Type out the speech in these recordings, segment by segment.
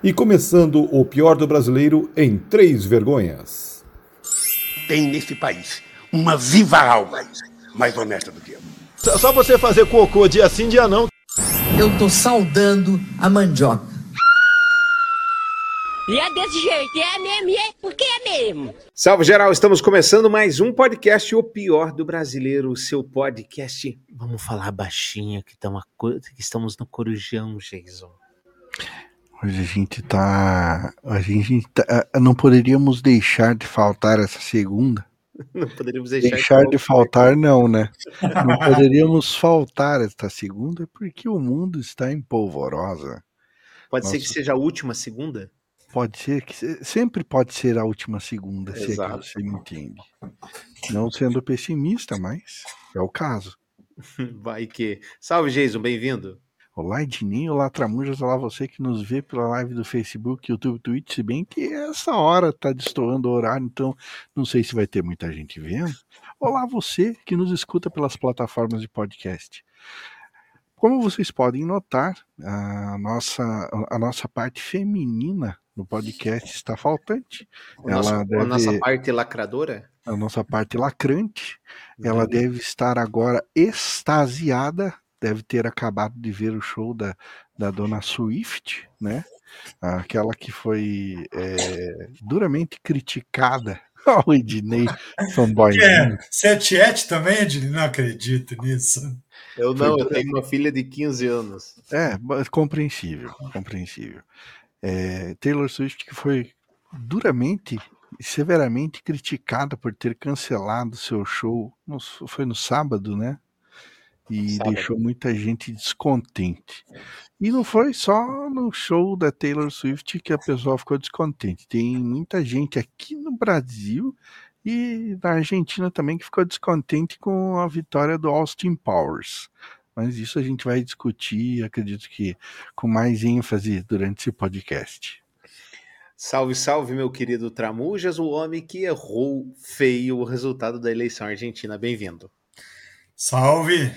E começando o pior do brasileiro em três vergonhas. Tem nesse país uma viva alma mais honesta do que eu. Só você fazer cocô dia sim, dia não. Eu tô saudando a mandioca. E é desse jeito, é mesmo, é porque é mesmo. Salve geral, estamos começando mais um podcast, o pior do brasileiro, o seu podcast. Vamos falar baixinho que, tamo, que estamos no Corujão, Jason. Hoje a gente tá. A gente tá, não poderíamos deixar de faltar essa segunda. Não poderíamos deixar, deixar de, de faltar, não, né? Não poderíamos faltar esta segunda porque o mundo está em polvorosa. Pode Nossa. ser que seja a última segunda? Pode ser que sempre pode ser a última segunda, Exato. se é que você me entende. Não sendo pessimista, mas é o caso. Vai que. Salve, Jason, bem-vindo. Olá, Edninho, olá, Tramujas, olá você que nos vê pela live do Facebook, YouTube, Twitch, se bem que essa hora tá destoando o horário, então não sei se vai ter muita gente vendo. Olá, você que nos escuta pelas plataformas de podcast. Como vocês podem notar, a nossa, a nossa parte feminina no podcast está faltante. O ela nosso, deve, a nossa parte lacradora? A nossa parte lacrante. Ela uhum. deve estar agora extasiada deve ter acabado de ver o show da, da dona Swift, né? Aquela que foi é, duramente criticada. Olha o Ednei, fanboy. É, você é tiete também, Ednei? Não acredito nisso. Eu não, foi... eu tenho uma filha de 15 anos. É, compreensível, compreensível. É, Taylor Swift que foi duramente severamente criticada por ter cancelado seu show, no, foi no sábado, né? E Sábado. deixou muita gente descontente. E não foi só no show da Taylor Swift que a pessoa ficou descontente. Tem muita gente aqui no Brasil e na Argentina também que ficou descontente com a vitória do Austin Powers. Mas isso a gente vai discutir, acredito que com mais ênfase durante esse podcast. Salve, salve, meu querido Tramujas, o homem que errou feio o resultado da eleição argentina. Bem-vindo. Salve!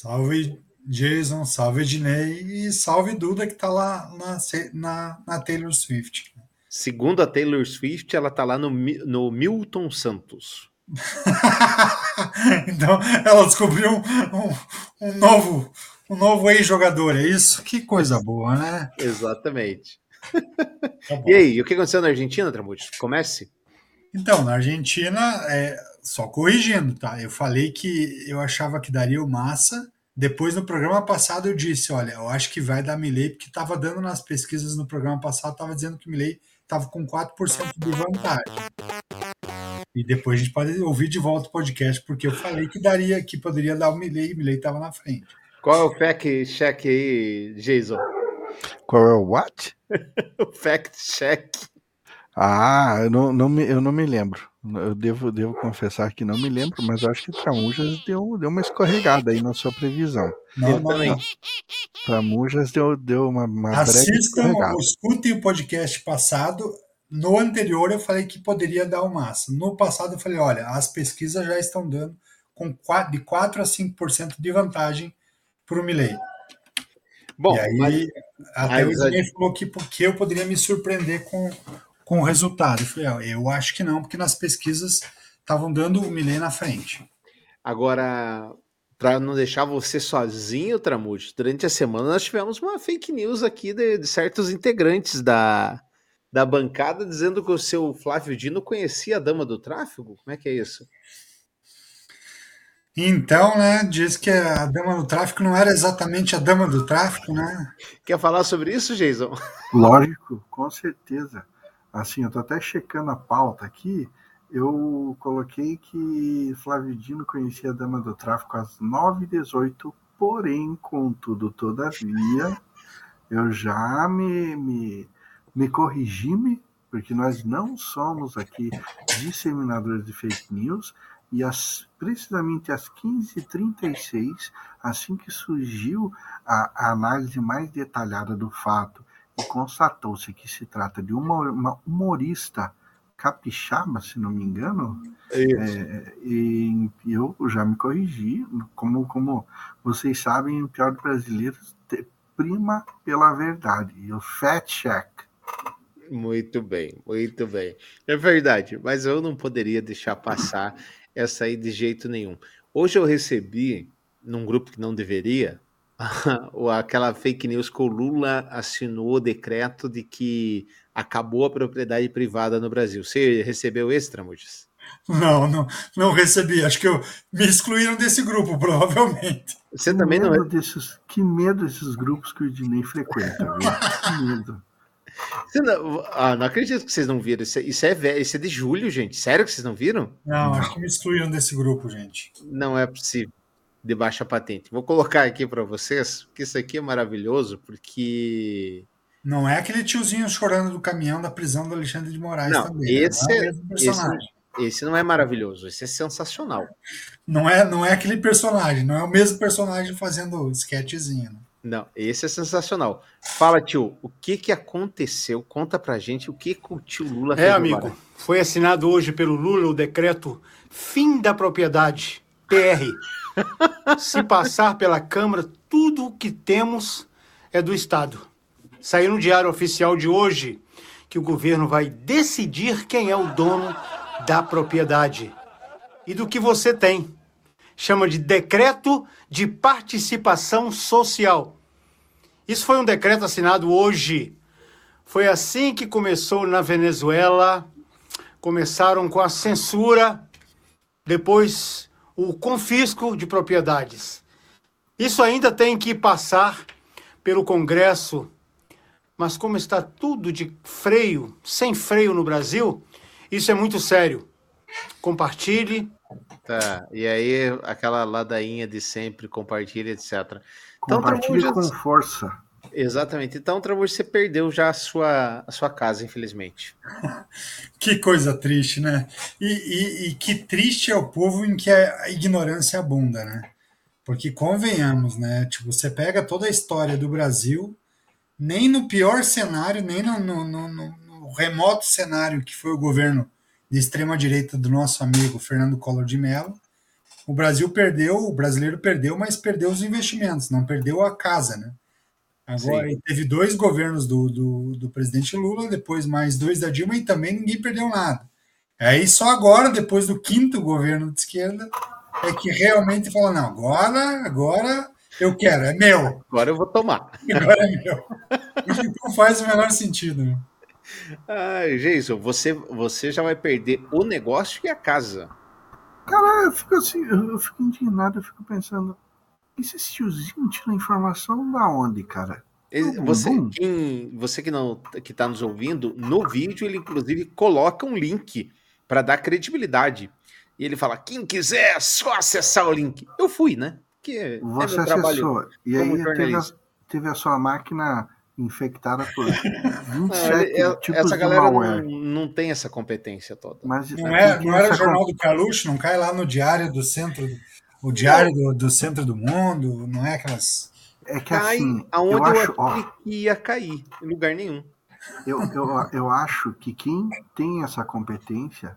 Salve Jason, salve Ednei e salve Duda que tá lá na, na, na, Taylor Swift. Segundo a Taylor Swift, ela tá lá no, no Milton Santos. então ela descobriu um, um, um novo um novo ex-jogador, é isso? Que coisa boa, né? Exatamente. Tá e aí, o que aconteceu na Argentina, Tramucci? Comece. Então, na Argentina, é, só corrigindo, tá? Eu falei que eu achava que daria o Massa. Depois, no programa passado, eu disse: olha, eu acho que vai dar Milley, porque estava dando nas pesquisas no programa passado, estava dizendo que o Milley estava com 4% de vantagem. E depois a gente pode ouvir de volta o podcast, porque eu falei que daria, que poderia dar o Milley, e o Milley estava na frente. Qual é o fact check aí, Jason? Qual é o what? o fact check. Ah, eu não, não me, eu não me lembro. Eu devo, devo confessar que não me lembro, mas acho que Tramujas deu, deu uma escorregada aí na sua previsão. Não, não, não. Tramujas deu, deu uma, uma Assistam, escutem o podcast passado. No anterior eu falei que poderia dar o massa. No passado eu falei, olha, as pesquisas já estão dando com 4, de 4 a 5% de vantagem para o Milley. Bom, e aí, mas, até mas, o Ismael falou que porque eu poderia me surpreender com com o resultado. Eu falei, ah, eu acho que não, porque nas pesquisas estavam dando o Milê na frente. Agora, para não deixar você sozinho, Tramujo, durante a semana nós tivemos uma fake news aqui de, de, certos integrantes da, da bancada dizendo que o seu Flávio Dino conhecia a dama do tráfego. Como é que é isso? Então, né, diz que a dama do tráfico não era exatamente a dama do tráfico, né? Quer falar sobre isso, Jason? Lógico, com certeza. Assim, eu estou até checando a pauta aqui. Eu coloquei que Flávio Dino conhecia a Dama do Tráfico às 9h18, porém, contudo, todavia, eu já me, me, me corrigi-me, porque nós não somos aqui disseminadores de fake news, e as, precisamente às 15h36, assim que surgiu a, a análise mais detalhada do fato e constatou-se que se trata de uma, uma humorista capixaba, se não me engano, é, e eu já me corrigi, como, como vocês sabem, o pior do brasileiro prima pela verdade, e o fact check. Muito bem, muito bem. É verdade, mas eu não poderia deixar passar essa aí de jeito nenhum. Hoje eu recebi, num grupo que não deveria, aquela fake news que o Lula assinou o decreto de que acabou a propriedade privada no Brasil. Você recebeu esse, Tramujas? Não, não, não recebi. Acho que eu, me excluíram desse grupo, provavelmente. Você também não é. Desses, que medo desses grupos que o Ednei frequenta, viu? Que medo. Você não, ah, não acredito que vocês não viram. Isso é, isso é, isso é de julho, gente. Sério que vocês não viram? Não, acho que me excluíram desse grupo, gente. Não é possível. De baixa patente. Vou colocar aqui para vocês, que isso aqui é maravilhoso, porque. Não é aquele tiozinho chorando do caminhão da prisão do Alexandre de Moraes Não, também. né? esse não é o é- mesmo personagem. Esse não é maravilhoso, esse é sensacional. Não é, não é aquele personagem, não é o mesmo personagem fazendo sketchzinho. né? Não, esse é sensacional. Fala, tio, o que que aconteceu? Conta pra gente o que, que o tio Lula É, agora. amigo, foi assinado hoje pelo Lula o decreto Fim da Propriedade, PR. Se passar pela Câmara, tudo o que temos é do Estado. Saiu no Diário Oficial de hoje que o governo vai decidir quem é o dono da propriedade e do que você tem. Chama de Decreto de Participação Social. Isso foi um decreto assinado hoje. Foi assim que começou na Venezuela. Começaram com a censura, depois o confisco de propriedades. Isso ainda tem que passar pelo Congresso, mas como está tudo de freio, sem freio no Brasil, isso é muito sério. Compartilhe. Tá, e aí aquela ladainha de sempre, compartilha, etc. Então, Compartilhe Tramujas- com força. Exatamente. Então, Tramujas, você perdeu já a sua, a sua casa, infelizmente. Que coisa triste, né? E, e- e que triste é o povo em que a ignorância abunda, né? Porque convenhamos, né? Tipo, você pega toda a história do Brasil, nem no pior cenário, nem no- no- no- no remoto cenário que foi o governo de extrema direita do nosso amigo Fernando Collor de Mello, o Brasil perdeu, o brasileiro perdeu, mas perdeu os investimentos, não perdeu a casa, né? Agora, Sim. teve dois governos do, do, do presidente Lula, depois mais dois da Dilma, e também ninguém perdeu nada. Aí só agora, depois do quinto governo de esquerda, é que realmente fala, não, agora, agora eu quero, é meu, Agora eu vou tomar. agora é meu. Não faz o menor sentido. né? Ai, Jason, você, você já vai perder o negócio e a casa. Cara, eu fico assim, eu fico indignado, eu fico pensando, esse tiozinho tira informação da onde, cara? Você, quem, você que não que está nos ouvindo, no vídeo ele inclusive coloca um link para dar credibilidade. E ele fala: quem quiser, é só acessar o link. Eu fui, né? Que é Você meu trabalho. acessou, e aí teve a, teve a sua máquina infectada por Não, 27 ele- é- tipos essa galera não, não tem essa competência toda. Mas Não, é, não era o jornal do Carluxo, não cai lá no diário do centro, o diário do, do centro do mundo, não é aquelas. É que Cai assim, aonde eu eu, acho, ó, que ia cair, em lugar nenhum. eu, eu, eu acho que quem tem essa competência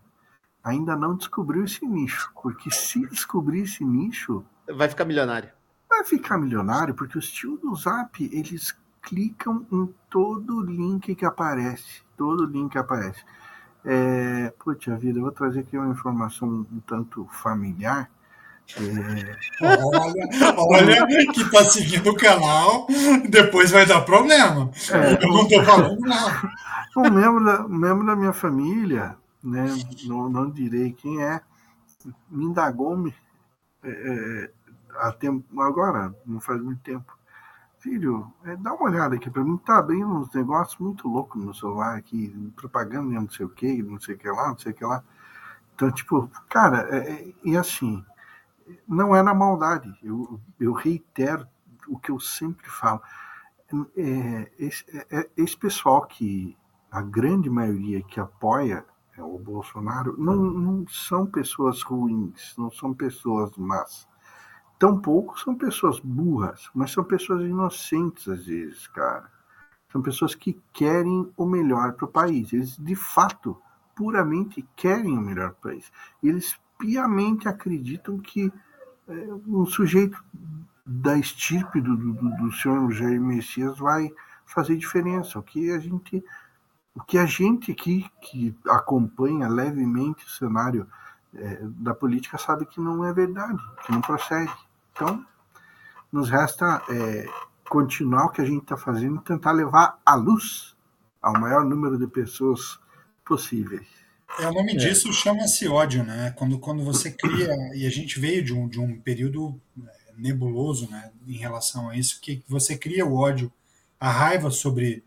ainda não descobriu esse nicho. Porque se descobrir esse nicho, Vai ficar milionário. vai ficar milionário, porque os tios do Zap, eles clicam em todo link que aparece. Todo link que aparece. É, putz, a vida, eu vou trazer aqui uma informação um tanto familiar. É, Olha, olha que tá seguindo o canal, depois vai dar problema. É. Eu não tô falando nada. um membro da, um membro da minha família, né, não, não direi quem é, me indagou me, é, é, há tempo, agora, não faz muito tempo. Filho, é, dá uma olhada aqui para mim, tá abrindo uns negócios muito loucos no celular aqui, propaganda não sei o que, não sei o que lá, não sei o que lá. Então, tipo, cara, é, e assim, não é na maldade, eu, eu reitero o que eu sempre falo. É, esse, é, esse pessoal que a grande maioria que apoia é, o Bolsonaro não, não são pessoas ruins, não são pessoas más. Tampouco são pessoas burras, mas são pessoas inocentes às vezes, cara. São pessoas que querem o melhor para o país. Eles, de fato, puramente querem o melhor para o país. Eles piamente acreditam que é, um sujeito da estirpe do, do, do senhor Jair Messias vai fazer diferença. O que a gente O que a gente aqui, que acompanha levemente o cenário é, da política, sabe que não é verdade, que não procede. Então, nos resta é, continuar o que a gente está fazendo e tentar levar a luz ao maior número de pessoas possíveis. É, o nome é. disso chama-se ódio, né? Quando, quando você cria, e a gente veio de um, de um período nebuloso né, em relação a isso, que você cria o ódio, a raiva sobre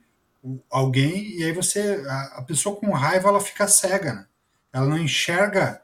alguém, e aí você, a, a pessoa com raiva, ela fica cega, né? Ela não enxerga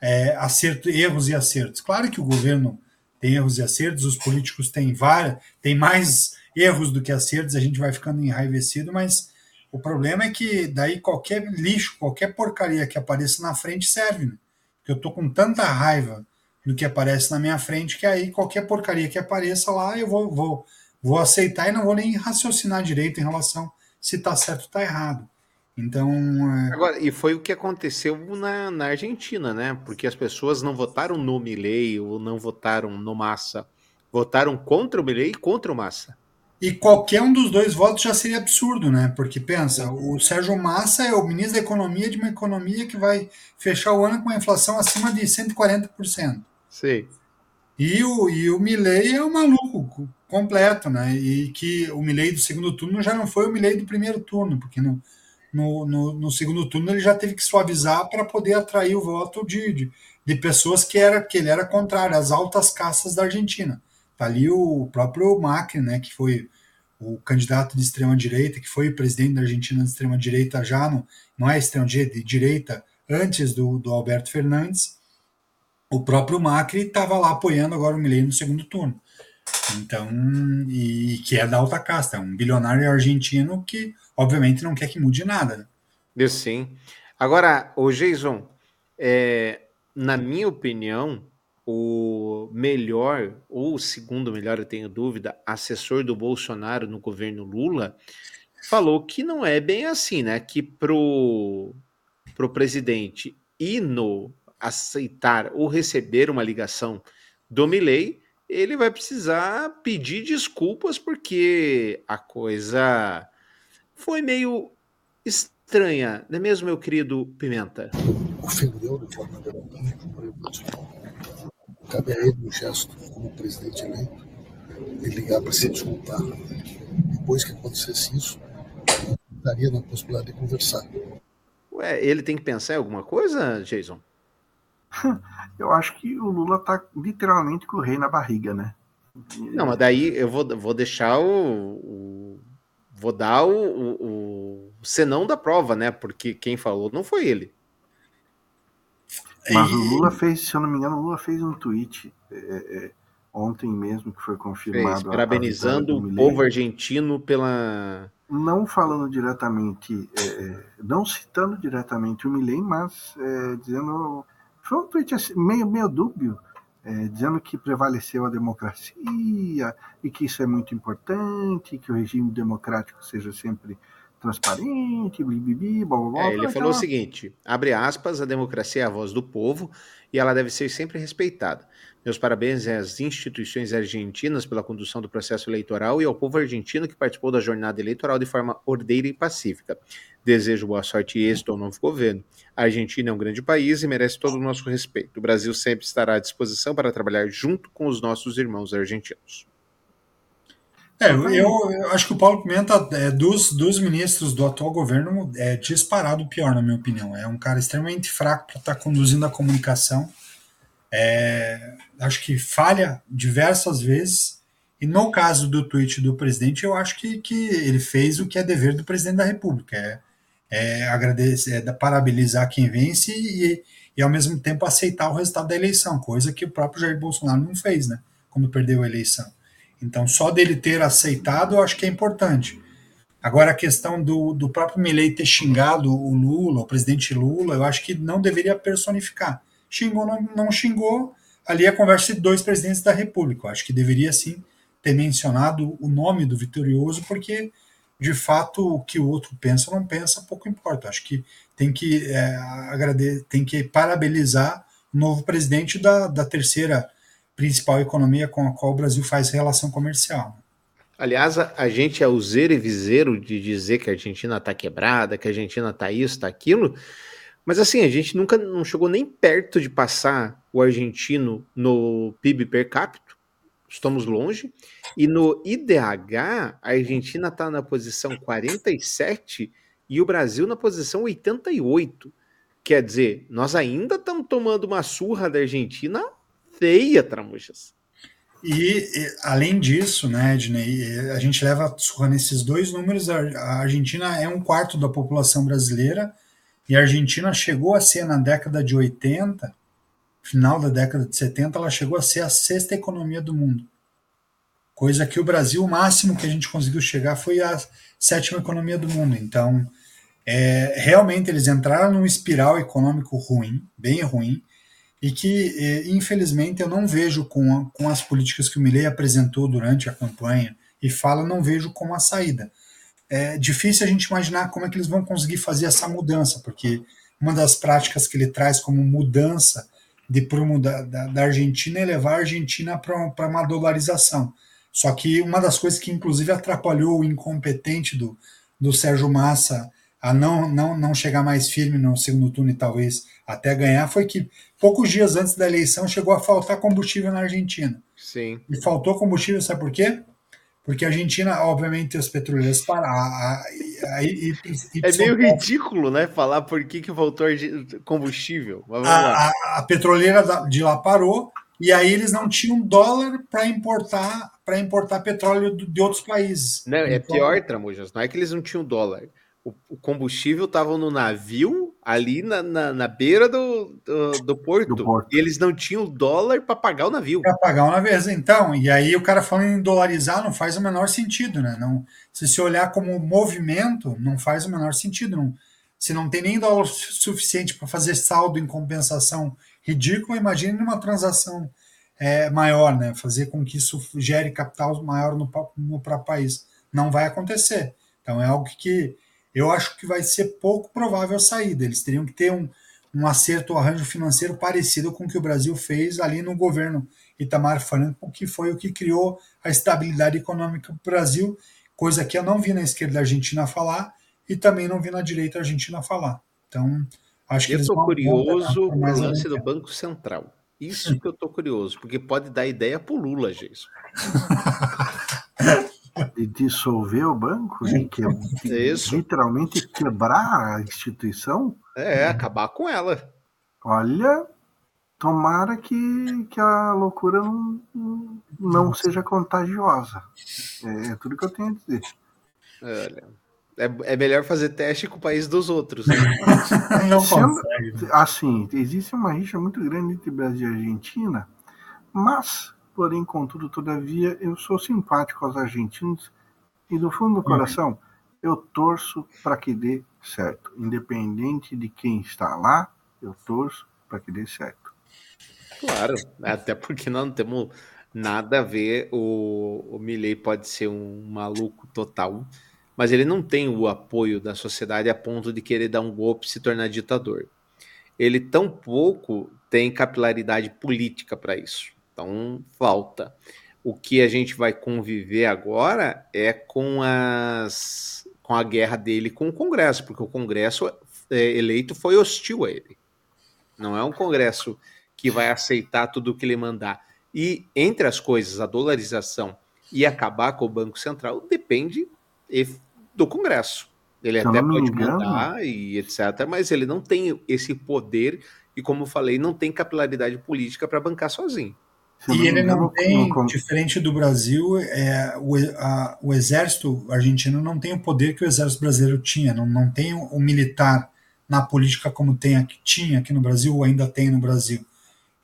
é, acerto, erros e acertos. Claro que o governo tem erros e acertos, os políticos têm várias, tem mais erros do que acertos, a gente vai ficando enraivecido, mas o problema é que daí qualquer lixo, qualquer porcaria que apareça na frente serve, né? Porque eu tô com tanta raiva do que aparece na minha frente que aí qualquer porcaria que apareça lá eu vou, vou, vou aceitar e não vou nem raciocinar direito em relação se tá certo ou tá errado. Então. É... Agora, e foi o que aconteceu na, na Argentina, né? Porque as pessoas não votaram no Milley ou não votaram no Massa. Votaram contra o Milley e contra o Massa. E qualquer um dos dois votos já seria absurdo, né? Porque pensa, o Sérgio Massa é o ministro da Economia de uma economia que vai fechar o ano com uma inflação acima de 140%. Sim. E o, e o Milley é um maluco completo, né? E que o Milley do segundo turno já não foi o Milley do primeiro turno, porque no, no, no, no segundo turno ele já teve que suavizar para poder atrair o voto de, de, de, pessoas que, era, que ele era contrário, às altas castas da Argentina. Tá ali o próprio Macri, né, que foi o candidato de extrema direita, que foi presidente da Argentina de extrema direita já, não, não é extrema direita, de direita antes do, do Alberto Fernandes. O próprio Macri estava lá apoiando agora o Milei no segundo turno. Então, e que é da alta casta, é um bilionário argentino que obviamente não quer que mude nada. Né? Sim. Agora, o Jason, é, na minha opinião, o melhor, ou o segundo melhor, eu tenho dúvida, assessor do Bolsonaro no governo Lula, falou que não é bem assim, né? Que pro, pro presidente ir no aceitar ou receber uma ligação do Milley, ele vai precisar pedir desculpas porque a coisa foi meio estranha, não é mesmo, meu querido Pimenta? Ofendeu de forma gratuita Cabe a ele um gesto como presidente eleito, ele ligar para se desculpar. Depois que acontecesse isso, daria na possibilidade de conversar. Ué, ele tem que pensar em alguma coisa, Jason? Eu acho que o Lula tá literalmente com o rei na barriga, né? Não, mas daí eu vou, vou deixar o, o vou dar o, o, o senão da prova, né? Porque quem falou não foi ele. Mas o Lula fez, se eu não me engano, o Lula fez um tweet é, é, ontem mesmo que foi confirmado. Fez, parabenizando o povo argentino pela. Não falando diretamente, é, é, não citando diretamente o Milley, mas é, dizendo. Foi um tweet assim, meio, meio dúbio, é, dizendo que prevaleceu a democracia e que isso é muito importante, que o regime democrático seja sempre transparente, bibibi, blá, blá, blá. É, ele falou o seguinte, abre aspas, a democracia é a voz do povo e ela deve ser sempre respeitada. Meus parabéns às instituições argentinas pela condução do processo eleitoral e ao povo argentino que participou da jornada eleitoral de forma ordeira e pacífica. Desejo boa sorte e êxito ao novo governo. A Argentina é um grande país e merece todo o nosso respeito. O Brasil sempre estará à disposição para trabalhar junto com os nossos irmãos argentinos. É, eu, eu, acho que o Paulo Pimenta, é, dos, dos ministros do atual governo, é disparado o pior, na minha opinião. É um cara extremamente fraco para estar tá conduzindo a comunicação. É, acho que falha diversas vezes. E no caso do tweet do presidente, eu acho que, que ele fez o que é dever do presidente da República. É, é agradecer, é parabenizar quem vence e, e, ao mesmo tempo, aceitar o resultado da eleição, coisa que o próprio Jair Bolsonaro não fez, né? Quando perdeu a eleição. Então, só dele ter aceitado, eu acho que é importante. Agora, a questão do, do próprio Milley ter xingado o Lula, o presidente Lula, eu acho que não deveria personificar. Xingou, não, não xingou, ali é a conversa de dois presidentes da República. Eu acho que deveria sim ter mencionado o nome do vitorioso, porque de fato o que o outro pensa ou não pensa, pouco importa. Eu acho que tem que é, tem que parabenizar o novo presidente da, da terceira principal economia com a qual o Brasil faz relação comercial. Aliás, a, a gente é useiro e viseiro de dizer que a Argentina está quebrada, que a Argentina está isso, está aquilo, mas assim, a gente nunca não chegou nem perto de passar o argentino no PIB per capita, estamos longe, e no IDH, a Argentina está na posição 47 e o Brasil na posição 88. Quer dizer, nós ainda estamos tomando uma surra da Argentina feia, Tramuchas. E, e, além disso, né, Ednei, a gente leva surra nesses dois números. A Argentina é um quarto da população brasileira e a Argentina chegou a ser na década de 80, final da década de 70, ela chegou a ser a sexta economia do mundo. Coisa que o Brasil, o máximo que a gente conseguiu chegar foi a sétima economia do mundo. Então, é, realmente eles entraram num espiral econômico ruim, bem ruim, e que, eh, infelizmente, eu não vejo com, a, com as políticas que o Milley apresentou durante a campanha e fala, não vejo como a saída. É difícil a gente imaginar como é que eles vão conseguir fazer essa mudança, porque uma das práticas que ele traz como mudança de prumo da, da, da Argentina é levar a Argentina para uma dolarização. Só que uma das coisas que, inclusive, atrapalhou o incompetente do, do Sérgio Massa a não, não, não chegar mais firme no segundo turno e talvez até ganhar foi que poucos dias antes da eleição chegou a faltar combustível na Argentina. Sim. E faltou combustível, sabe por quê? Porque a Argentina, obviamente, os petroleiros pararam. é meio ridículo, né? Falar por que, que voltou combustível. A, a, a, petroleira de lá parou e aí eles não tinham dólar para importar para importar petróleo de outros países. Não, é então, pior, Tramujas. Não é que eles não tinham dólar o, combustível estava no navio, ali na, na, na beira do, do, do, porto, do, porto, E eles não tinham dólar para pagar o navio. Para pagar o navio, então. E aí o cara falando em dolarizar não faz o menor sentido, né? Não, se se olhar como movimento, não faz o menor sentido. Não, se não tem nem dólar suficiente para fazer saldo em compensação ridículo, imagine uma transação é, maior, né? Fazer com que isso gere capital maior no, no, para o país. Não vai acontecer. Então é algo que eu acho que vai ser pouco provável a saída. Eles teriam que ter um, um acerto, um arranjo financeiro parecido com o que o Brasil fez ali no governo Itamar Franco, que foi o que criou a estabilidade econômica do Brasil, coisa que eu não vi na esquerda argentina falar e também não vi na direita argentina falar. Então, acho que eu estou curioso com o lance do Banco Central. Isso que eu estou curioso, porque pode dar ideia para o Lula, Jason. de dissolver o banco, de, que, de Isso. literalmente quebrar a instituição. É, acabar com ela. Olha, tomara que, que a loucura não, não seja contagiosa. É, é, tudo que eu tenho a dizer. Olha, é, é melhor fazer teste com o país dos outros. Né? não Sendo, assim, existe uma rixa muito grande entre Brasil e Argentina, mas Porém, contudo, todavia, eu sou simpático aos argentinos e, do fundo do coração, eu torço para que dê certo. Independente de quem está lá, eu torço para que dê certo. Claro, até porque nós não temos nada a ver. O, o Milley pode ser um maluco total, mas ele não tem o apoio da sociedade a ponto de querer dar um golpe e se tornar ditador. Ele tão pouco tem capilaridade política para isso. Então, falta. O que a gente vai conviver agora é com, as, com a guerra dele com o Congresso, porque o Congresso é, eleito foi hostil a ele. Não é um Congresso que vai aceitar tudo o que ele mandar. E entre as coisas, a dolarização e acabar com o Banco Central depende do Congresso. Ele até pode mandar e etc., mas ele não tem esse poder e, como falei, não tem capilaridade política para bancar sozinho. E ele não tem, diferente do Brasil, é, o, a, o exército argentino não tem o poder que o exército brasileiro tinha, não, não tem o, o militar na política como tem aqui, tinha aqui no Brasil ou ainda tem no Brasil.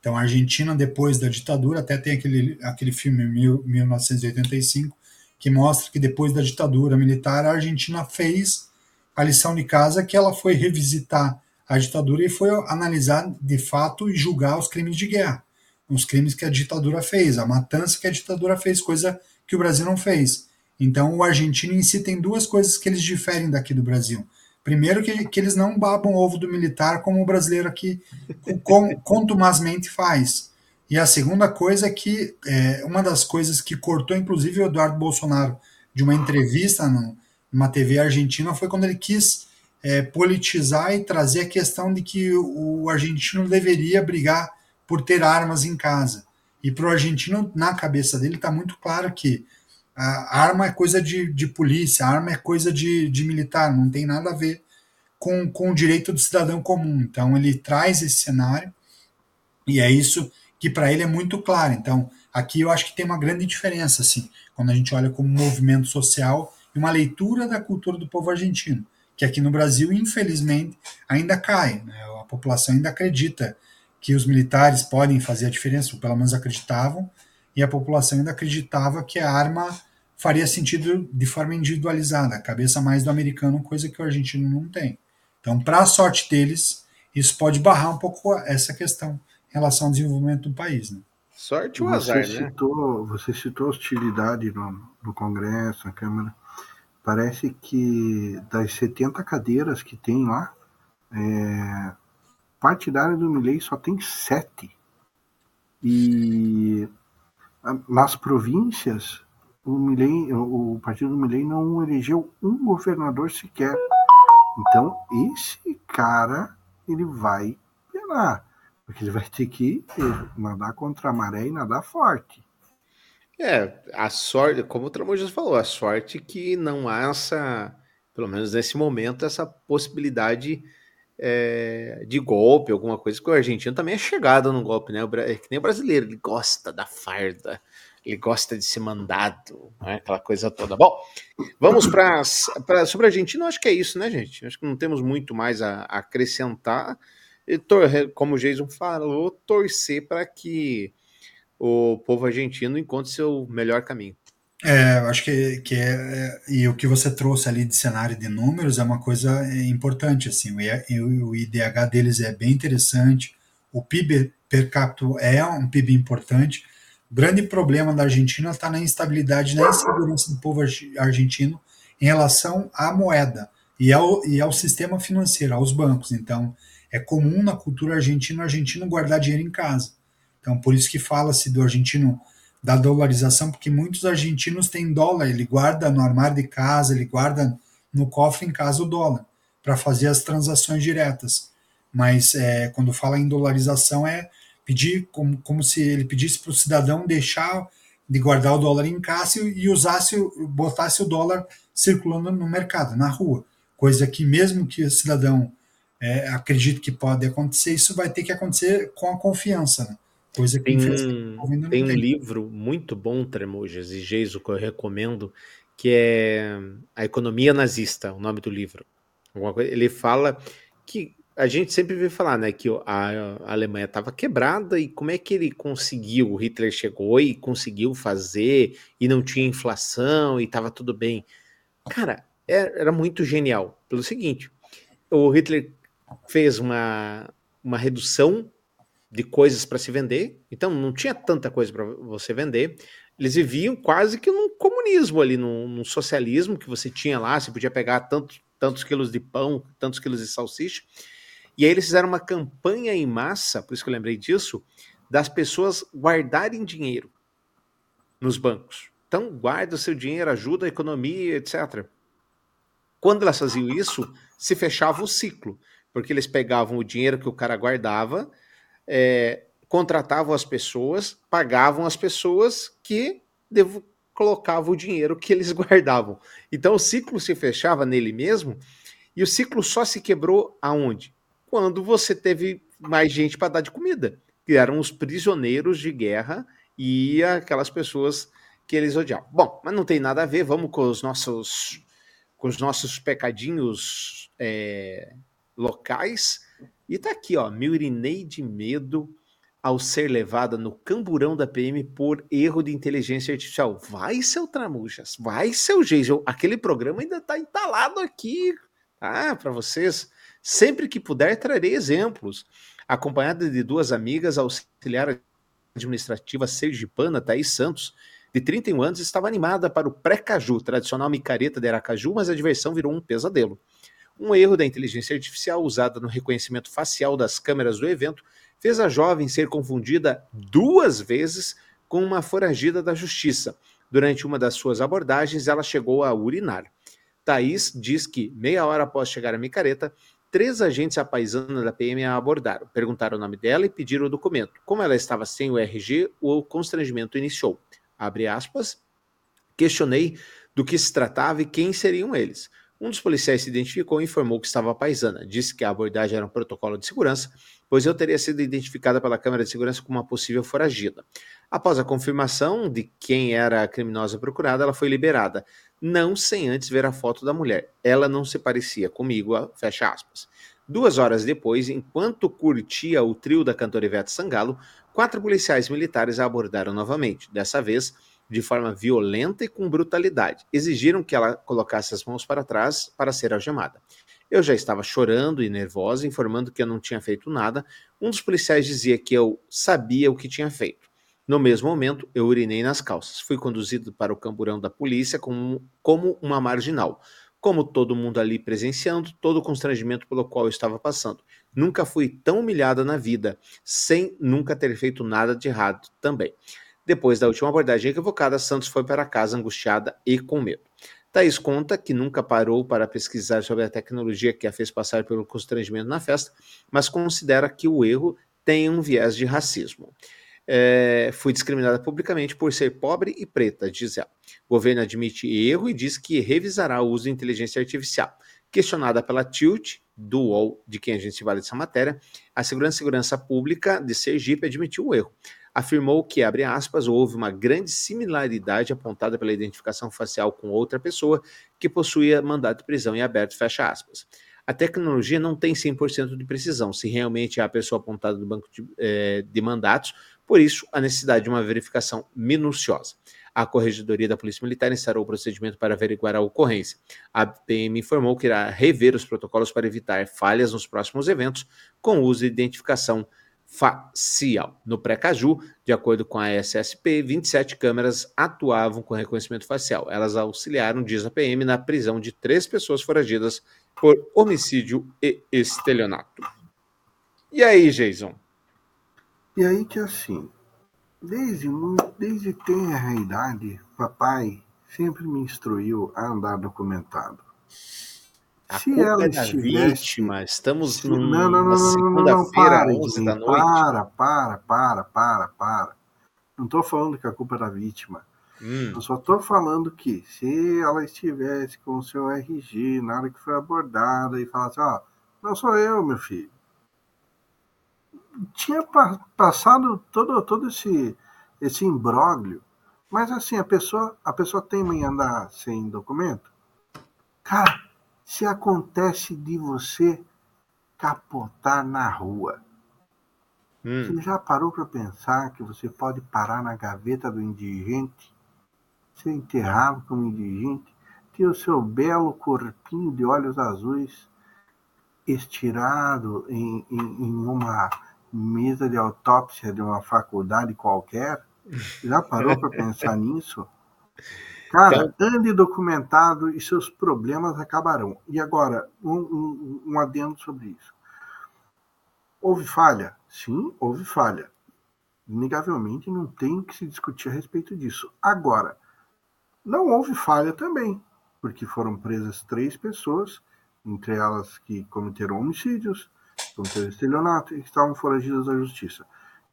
Então, a Argentina, depois da ditadura, até tem aquele, aquele filme mil, 1985, que mostra que depois da ditadura militar, a Argentina fez a lição de casa que ela foi revisitar a ditadura e foi analisar de fato e julgar os crimes de guerra os crimes que a ditadura fez, a matança que a ditadura fez, coisa que o Brasil não fez. Então, o argentino em si tem duas coisas que eles diferem daqui do Brasil. Primeiro, que, que eles não babam ovo do militar como o brasileiro aqui contumazmente faz. E a segunda coisa é que é, uma das coisas que cortou, inclusive, o Eduardo Bolsonaro de uma entrevista no, numa TV argentina foi quando ele quis é, politizar e trazer a questão de que o, o argentino deveria brigar por ter armas em casa. E para o argentino, na cabeça dele, está muito claro que a arma é coisa de, de polícia, a arma é coisa de, de militar, não tem nada a ver com, com o direito do cidadão comum. Então ele traz esse cenário e é isso que para ele é muito claro. Então aqui eu acho que tem uma grande diferença, assim, quando a gente olha como movimento social e uma leitura da cultura do povo argentino, que aqui no Brasil, infelizmente, ainda cai. Né? A população ainda acredita que os militares podem fazer a diferença, ou pelo menos acreditavam, e a população ainda acreditava que a arma faria sentido de forma individualizada, a cabeça mais do americano, coisa que o argentino não tem. Então, para a sorte deles, isso pode barrar um pouco essa questão em relação ao desenvolvimento do país. Né? Sorte ou você azar, citou, né? Você citou hostilidade no, no Congresso, na Câmara. Parece que das 70 cadeiras que tem lá, é, partidária do Milley só tem sete. E nas províncias, o, Milley, o partido do Milley não elegeu um governador sequer. Então, esse cara, ele vai penar. Porque ele vai ter que nadar contra a maré e nadar forte. É, a sorte, como o Tramujas falou, a sorte que não há essa, pelo menos nesse momento, essa possibilidade é, de golpe, alguma coisa, porque o argentino também é chegado no golpe, né? É que nem o brasileiro, ele gosta da farda, ele gosta de ser mandado, né? aquela coisa toda. Bom, vamos para. Sobre a Argentina, acho que é isso, né, gente? Acho que não temos muito mais a, a acrescentar. E, como o Jason falou, torcer para que o povo argentino encontre seu melhor caminho. É, acho que, que é, é, e o que você trouxe ali de cenário de números é uma coisa é, importante, assim, o, o IDH deles é bem interessante, o PIB per capita é um PIB importante, o grande problema da Argentina está na instabilidade, na insegurança do povo argentino em relação à moeda e ao, e ao sistema financeiro, aos bancos, então é comum na cultura argentina o argentino guardar dinheiro em casa, então por isso que fala-se do argentino da dolarização, porque muitos argentinos têm dólar, ele guarda no armário de casa, ele guarda no cofre em casa o dólar, para fazer as transações diretas. Mas é, quando fala em dolarização, é pedir como, como se ele pedisse para o cidadão deixar de guardar o dólar em casa e usasse, botasse o dólar circulando no mercado, na rua. Coisa que, mesmo que o cidadão é, acredite que pode acontecer, isso vai ter que acontecer com a confiança. Né? Coisa que tem, um, tem um livro muito bom, Tremojas e Geiso, que eu recomendo, que é A Economia Nazista, o nome do livro. Ele fala que a gente sempre vê falar, né, que a Alemanha estava quebrada e como é que ele conseguiu, o Hitler chegou e conseguiu fazer e não tinha inflação e estava tudo bem. Cara, é, era muito genial. Pelo seguinte, o Hitler fez uma, uma redução de coisas para se vender, então não tinha tanta coisa para você vender. Eles viviam quase que num comunismo ali, num, num, socialismo que você tinha lá, você podia pegar tantos, tantos quilos de pão, tantos quilos de salsicha. E aí eles fizeram uma campanha em massa, por isso que eu lembrei disso, das pessoas guardarem dinheiro nos bancos. Então, guarda o seu dinheiro, ajuda a economia, etc. Quando elas faziam isso, se fechava o ciclo, porque eles pegavam o dinheiro que o cara guardava, é, contratavam as pessoas, pagavam as pessoas que devo, colocavam o dinheiro que eles guardavam. Então o ciclo se fechava nele mesmo e o ciclo só se quebrou aonde? Quando você teve mais gente para dar de comida, que eram os prisioneiros de guerra e aquelas pessoas que eles odiavam. Bom, mas não tem nada a ver, vamos com os nossos com os nossos pecadinhos é, locais. E tá aqui, ó, me urinei de medo ao ser levada no camburão da PM por erro de inteligência artificial. Vai, seu Tramujas, vai, seu Geisel. Aquele programa ainda tá entalado aqui, tá? Para vocês. Sempre que puder, trarei exemplos. Acompanhada de duas amigas, auxiliar administrativa sergipana, Thaís Santos, de 31 anos, estava animada para o pré-caju, tradicional micareta de Aracaju, mas a diversão virou um pesadelo. Um erro da inteligência artificial usada no reconhecimento facial das câmeras do evento fez a jovem ser confundida duas vezes com uma foragida da justiça. Durante uma das suas abordagens, ela chegou a urinar. Thaís diz que, meia hora após chegar a micareta, três agentes à paisana da PM a abordaram, perguntaram o nome dela e pediram o documento. Como ela estava sem o RG, o constrangimento iniciou. Abre aspas. Questionei do que se tratava e quem seriam eles. Um dos policiais se identificou e informou que estava paisana. Disse que a abordagem era um protocolo de segurança, pois eu teria sido identificada pela câmera de segurança como uma possível foragida. Após a confirmação de quem era a criminosa procurada, ela foi liberada, não sem antes ver a foto da mulher. Ela não se parecia comigo, fecha aspas. Duas horas depois, enquanto curtia o trio da cantora Ivete Sangalo, quatro policiais militares a abordaram novamente, dessa vez de forma violenta e com brutalidade. Exigiram que ela colocasse as mãos para trás para ser algemada. Eu já estava chorando e nervosa, informando que eu não tinha feito nada. Um dos policiais dizia que eu sabia o que tinha feito. No mesmo momento, eu urinei nas calças. Fui conduzido para o camburão da polícia como, como uma marginal. Como todo mundo ali presenciando, todo o constrangimento pelo qual eu estava passando. Nunca fui tão humilhada na vida, sem nunca ter feito nada de errado também. Depois da última abordagem equivocada, Santos foi para casa angustiada e com medo. Thaís conta que nunca parou para pesquisar sobre a tecnologia que a fez passar pelo constrangimento na festa, mas considera que o erro tem um viés de racismo. É, fui discriminada publicamente por ser pobre e preta, diz ela. O governo admite erro e diz que revisará o uso de inteligência artificial. Questionada pela Tilt, do UOL, de quem a gente se vale dessa matéria, a Segurança Segurança Pública de Sergipe admitiu o erro afirmou que, abre aspas, houve uma grande similaridade apontada pela identificação facial com outra pessoa que possuía mandato de prisão em aberto, fecha aspas. A tecnologia não tem 100% de precisão, se realmente é a pessoa apontada no banco de, eh, de mandatos, por isso a necessidade de uma verificação minuciosa. A Corregedoria da Polícia Militar instaurou o procedimento para averiguar a ocorrência. A PM informou que irá rever os protocolos para evitar falhas nos próximos eventos com uso de identificação facial. No pré-caju, de acordo com a SSP, 27 câmeras atuavam com reconhecimento facial. Elas auxiliaram, diz a PM, na prisão de três pessoas foragidas por homicídio e estelionato. E aí, Jason? E aí que assim, desde, desde tenra idade, papai sempre me instruiu a andar documentado. A se ela é estivesse... vítima, estamos se... num, não, não, não, segunda-feira, 11 da noite. Para, para, para, para, para. Não estou falando que a culpa é da vítima. Hum. Eu só estou falando que se ela estivesse com o seu RG na hora que foi abordada e falasse, ó, não sou eu, meu filho. Tinha passado todo, todo esse, esse imbróglio. Mas assim, a pessoa, a pessoa tem em andar sem documento? Cara, se acontece de você capotar na rua. Hum. Você já parou para pensar que você pode parar na gaveta do indigente, ser enterrado como indigente, ter o seu belo corpinho de olhos azuis estirado em, em, em uma mesa de autópsia de uma faculdade qualquer? Já parou para pensar nisso? Cara, então... ande documentado e seus problemas acabarão. E agora, um, um, um adendo sobre isso. Houve falha? Sim, houve falha. Inegavelmente não tem que se discutir a respeito disso. Agora, não houve falha também, porque foram presas três pessoas, entre elas que cometeram homicídios, cometeram estelionato e estavam foragidas da justiça.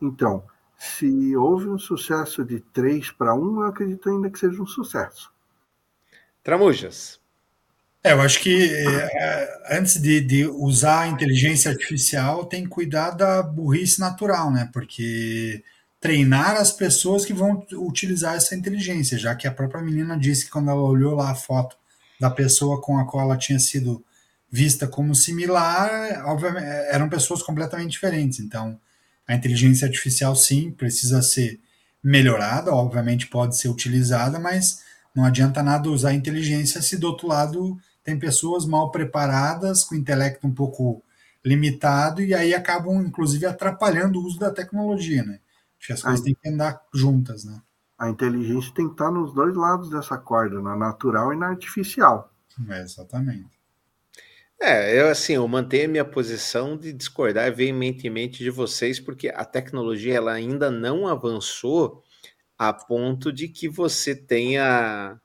Então, se houve um sucesso de 3 para 1, eu acredito ainda que seja um sucesso. Tramujas. É, eu acho que é, antes de, de, usar a inteligência artificial, tem que cuidar da burrice natural, né? Porque treinar as pessoas que vão utilizar essa inteligência, já que a própria menina disse que quando ela olhou lá a foto da pessoa com a qual ela tinha sido vista como similar, obviamente, eram pessoas completamente diferentes. Então, a inteligência artificial, sim, precisa ser melhorada, obviamente pode ser utilizada, mas não adianta nada usar a inteligência se do outro lado tem pessoas mal preparadas, com intelecto um pouco limitado, e aí acabam, inclusive, atrapalhando o uso da tecnologia, né? Acho que as coisas têm que andar juntas, né? A inteligência tem que estar nos dois lados dessa corda, na natural e na artificial. É, exatamente. É, eu assim, eu mantenho a minha posição de discordar veementemente de vocês, porque a tecnologia ela ainda não avançou a ponto de que você tenha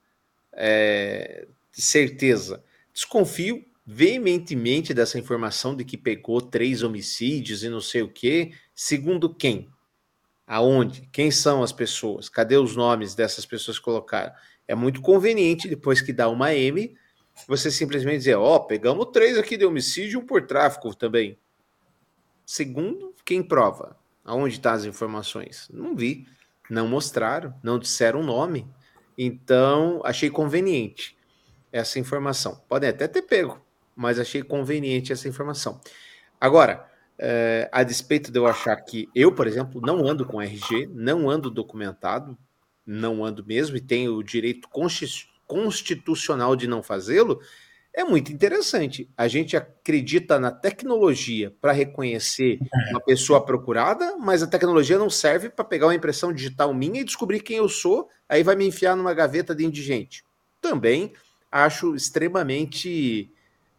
é, certeza. Desconfio veementemente dessa informação de que pegou três homicídios e não sei o quê. Segundo quem? Aonde? Quem são as pessoas? Cadê os nomes dessas pessoas que colocaram? É muito conveniente, depois que dá uma M, você simplesmente dizer, ó, oh, pegamos três aqui de homicídio e um por tráfico também. Segundo, quem prova? Aonde estão tá as informações? Não vi. Não mostraram, não disseram o nome. Então, achei conveniente essa informação. Podem até ter pego, mas achei conveniente essa informação. Agora, é, a despeito de eu achar que eu, por exemplo, não ando com RG, não ando documentado, não ando mesmo e tenho o direito constitucional de não fazê-lo, é muito interessante. A gente acredita na tecnologia para reconhecer uma pessoa procurada, mas a tecnologia não serve para pegar uma impressão digital minha e descobrir quem eu sou, aí vai me enfiar numa gaveta de indigente. Também acho extremamente,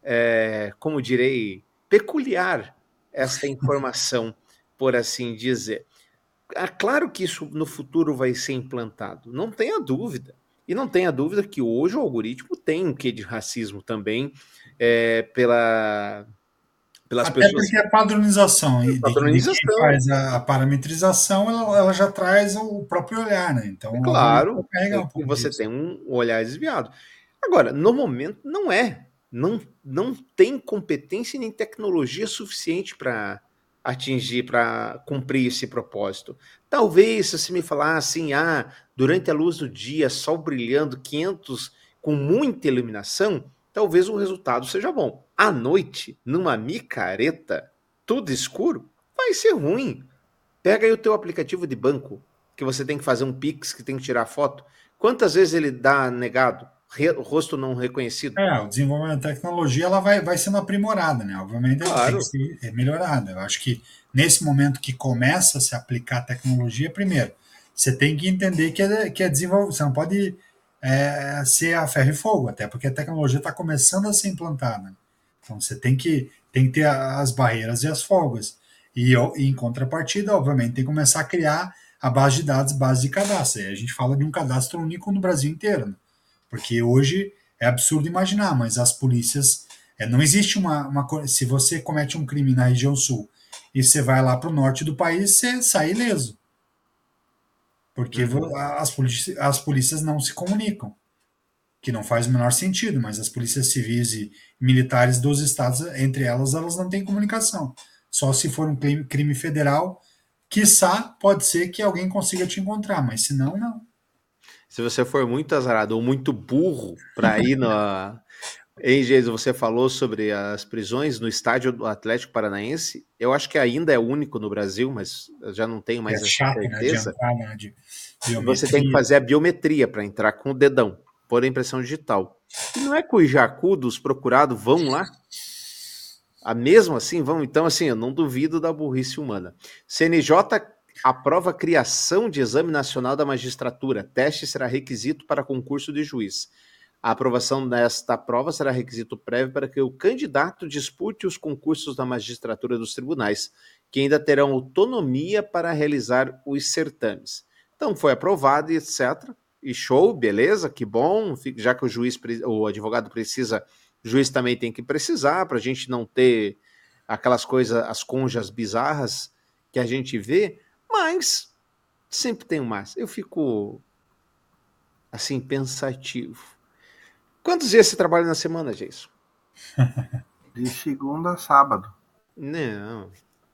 é, como direi, peculiar essa informação, por assim dizer. É claro que isso no futuro vai ser implantado, não tenha dúvida. E não tenha dúvida que hoje o algoritmo tem um quê de racismo também é, pela, pelas Até pessoas. porque a padronização, e padronização. Faz a, parametrização, ela, ela, já traz o próprio olhar, né? Então, claro, um você disso. tem um olhar desviado. Agora, no momento, não é. Não, não tem competência nem tecnologia suficiente para atingir, para cumprir esse propósito. Talvez se você me falar assim, ah, durante a luz do dia, sol brilhando, 500 com muita iluminação, talvez o resultado seja bom. À noite, numa micareta, tudo escuro, vai ser ruim. Pega aí o teu aplicativo de banco, que você tem que fazer um Pix, que tem que tirar foto. Quantas vezes ele dá negado? Re, rosto não reconhecido. É, o desenvolvimento da tecnologia ela vai, vai sendo aprimorada, né? Obviamente claro. tem que ser é melhorada. Eu acho que nesse momento que começa a se aplicar a tecnologia, primeiro, você tem que entender que é, que é desenvolvido. Você não pode é, ser a ferro e fogo, até porque a tecnologia está começando a ser implantada. Então você tem que, tem que ter as barreiras e as folgas. E, e em contrapartida, obviamente, tem que começar a criar a base de dados, base de cadastro. E a gente fala de um cadastro único no Brasil inteiro. Né? Porque hoje é absurdo imaginar, mas as polícias. É, não existe uma, uma. Se você comete um crime na região sul e você vai lá para o norte do país, você sai ileso. Porque uhum. as, polícias, as polícias não se comunicam. Que não faz o menor sentido, mas as polícias civis e militares dos estados, entre elas, elas não têm comunicação. Só se for um crime, crime federal, quiçá pode ser que alguém consiga te encontrar, mas se não, não se você for muito azarado ou muito burro para ir na. Hein, Jesus, você falou sobre as prisões no estádio do Atlético Paranaense. Eu acho que ainda é único no Brasil, mas já não tenho mais é chato, certeza. Né, de entrar, né, você tem que fazer a biometria para entrar com o dedão, por impressão digital. E não é que os jacudos procurados vão lá? A mesmo assim vão? Então, assim, eu não duvido da burrice humana. CNJ aprova a criação de Exame Nacional da Magistratura. Teste será requisito para concurso de juiz. A aprovação desta prova será requisito prévio para que o candidato dispute os concursos da magistratura dos tribunais, que ainda terão autonomia para realizar os certames. Então foi aprovado e etc. E show, beleza, que bom. Já que o juiz, o advogado precisa, o juiz também tem que precisar para a gente não ter aquelas coisas, as conjas bizarras que a gente vê. Mas sempre tem um mais. Eu fico assim pensativo. Quantos dias você trabalha na semana, Jason? De segunda a sábado. Não.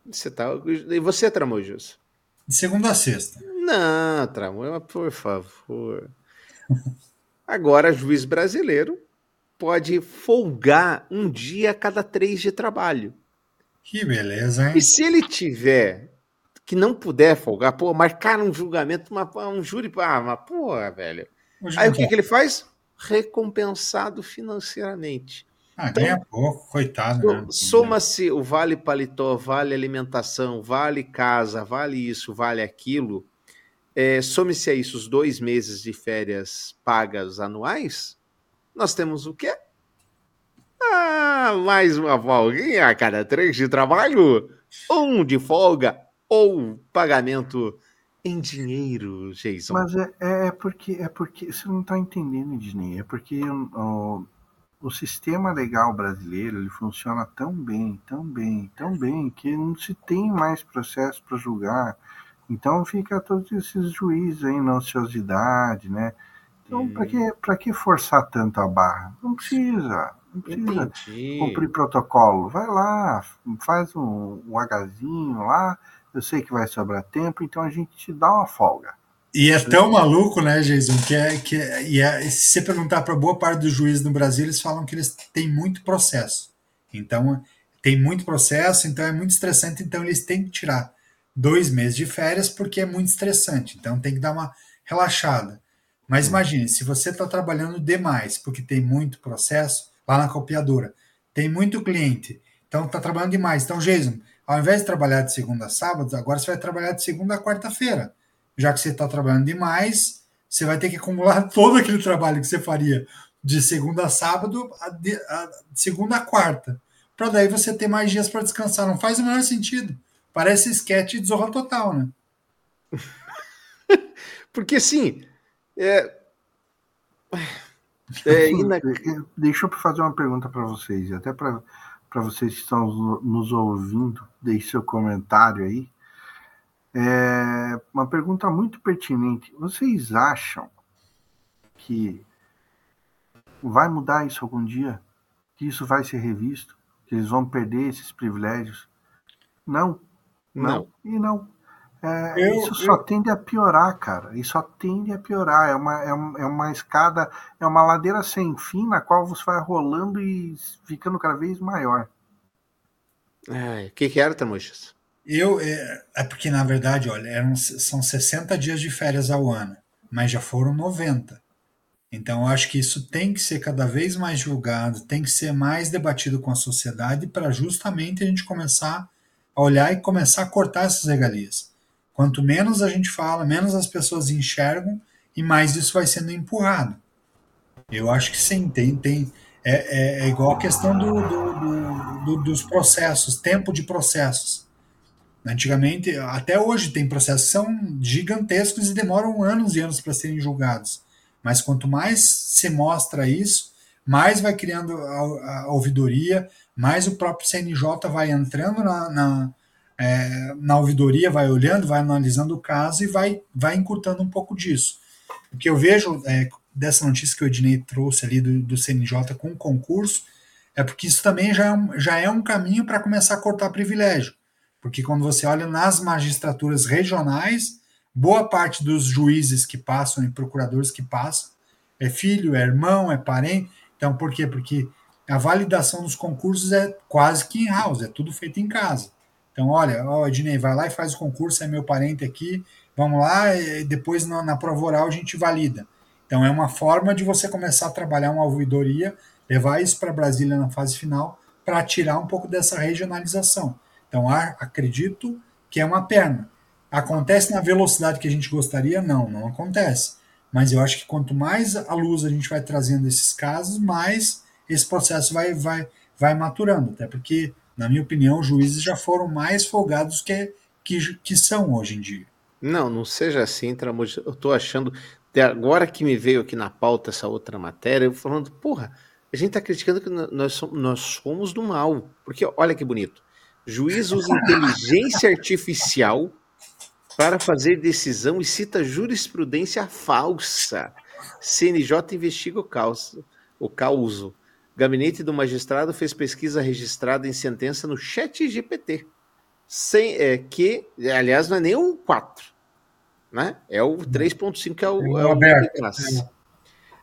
Você tá. E você, Tramojus? De segunda a sexta. Não, Tramoja, por favor. Agora, juiz brasileiro pode folgar um dia a cada três de trabalho. Que beleza, hein? E se ele tiver que não puder folgar, pô, marcaram um julgamento, uma, um júri, ah, mas porra, velho. Aí o que, que ele faz? Recompensado financeiramente. Ah, então, ganha pouco, coitado. Né? Soma-se o vale paletó, vale alimentação, vale casa, vale isso, vale aquilo. É, Some-se a isso os dois meses de férias pagas anuais. Nós temos o quê? Ah, Mais uma folguinha a cada três de trabalho, um de folga ou pagamento em dinheiro, Jason. Mas é, é porque é porque você não está entendendo, Disney. É porque o, o sistema legal brasileiro ele funciona tão bem, tão bem, tão bem que não se tem mais processo para julgar. Então fica todos esses juízes aí na ociosidade, né? Então, para que, pra que forçar tanto a barra? Não precisa. Não precisa Entendi. cumprir protocolo. Vai lá, faz um, um Hzinho lá. Eu sei que vai sobrar tempo, então a gente te dá uma folga. E é tão maluco, né, Jason, que é que é, e é, se você perguntar para boa parte dos juízes no Brasil, eles falam que eles têm muito processo. Então, tem muito processo, então é muito estressante, então eles têm que tirar dois meses de férias porque é muito estressante. Então tem que dar uma relaxada. Mas imagine, se você está trabalhando demais, porque tem muito processo lá na copiadora, tem muito cliente, então está trabalhando demais. Então, Jason, ao invés de trabalhar de segunda a sábado, agora você vai trabalhar de segunda a quarta-feira. Já que você está trabalhando demais, você vai ter que acumular todo aquele trabalho que você faria de segunda a sábado, a de, a de segunda a quarta. Para daí você ter mais dias para descansar. Não faz o menor sentido. Parece sketch de Zorra Total, né? Porque assim, é, é. Deixa eu fazer uma pergunta para vocês, e até para vocês que estão nos ouvindo, deixe seu comentário aí. É uma pergunta muito pertinente. Vocês acham que vai mudar isso algum dia? Que isso vai ser revisto? Que eles vão perder esses privilégios? Não. Não. Não. E não. É, Eu- isso só tende a piorar, cara. Isso só tende a piorar. É uma, é, uma, é uma escada, é uma ladeira sem fim na qual você vai rolando e ficando cada vez maior. Ai, O que, que era, Tamuxas? Eu, é, é porque, na verdade, olha, eram, são 60 dias de férias ao ano, mas já foram 90. Então, eu acho que isso tem que ser cada vez mais julgado, tem que ser mais debatido com a sociedade para justamente a gente começar a olhar e começar a cortar essas regalias. Quanto menos a gente fala, menos as pessoas enxergam e mais isso vai sendo empurrado. Eu acho que sim, tem, tem é, é, é igual a questão do, do- do- do- dos processos, tempo de processos. Antigamente, até hoje tem processos que são gigantescos e demoram anos e anos para serem julgados. Mas quanto mais se mostra isso, mais vai criando a, a ouvidoria, mais o próprio CNJ vai entrando na, na, é, na ouvidoria, vai olhando, vai analisando o caso e vai, vai encurtando um pouco disso. O que eu vejo é, dessa notícia que o Ednei trouxe ali do, do CNJ com o concurso é porque isso também já é um, já é um caminho para começar a cortar privilégio. Porque quando você olha nas magistraturas regionais, boa parte dos juízes que passam e procuradores que passam é filho, é irmão, é parente. Então, por quê? Porque a validação dos concursos é quase que in-house, é tudo feito em casa. Então, olha, ó, Ednei, vai lá e faz o concurso, é meu parente aqui, vamos lá, depois na, na prova oral a gente valida. Então, é uma forma de você começar a trabalhar uma ouvidoria, levar isso para Brasília na fase final, para tirar um pouco dessa regionalização. Então, acredito que é uma perna. Acontece na velocidade que a gente gostaria? Não, não acontece. Mas eu acho que quanto mais à luz a gente vai trazendo esses casos, mais esse processo vai, vai, vai maturando. Até porque, na minha opinião, os juízes já foram mais folgados que, que, que são hoje em dia. Não, não seja assim, Tramujas. Eu tô achando. de Agora que me veio aqui na pauta essa outra matéria, eu falando, porra, a gente tá criticando que nós somos, nós somos do mal. Porque olha que bonito. Juiz usa inteligência artificial para fazer decisão e cita jurisprudência falsa. CNJ investiga o caos, o causo. Gabinete do magistrado fez pesquisa registrada em sentença no chat GPT. Sem, é, que, aliás, não é nem o 4, né? É o 3.5 que é o, É é o aberto, classe. é.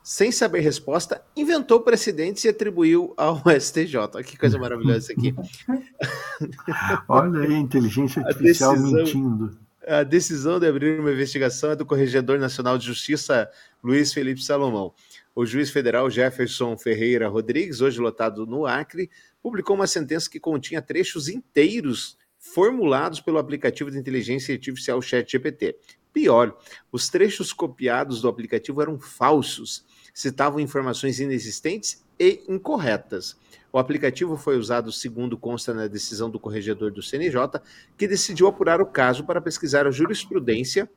Sem saber resposta, inventou precedentes e atribuiu ao STJ. Olha que coisa maravilhosa isso aqui. Olha aí, a inteligência A artificial decisão- mentindo. A decisão de abrir uma investigação é do Corregedor Nacional de Justiça, Luiz Felipe Salomão. O juiz federal Jefferson Ferreira Rodrigues, hoje lotado no Acre, publicou uma sentença que continha trechos inteiros formulados pelo aplicativo de inteligência artificial ChatGPT. Pior, os trechos copiados do aplicativo eram falsos, citavam informações inexistentes e incorretas. O aplicativo foi usado segundo consta na decisão do corregedor do CNJ, que decidiu apurar o caso para pesquisar a jurisprudência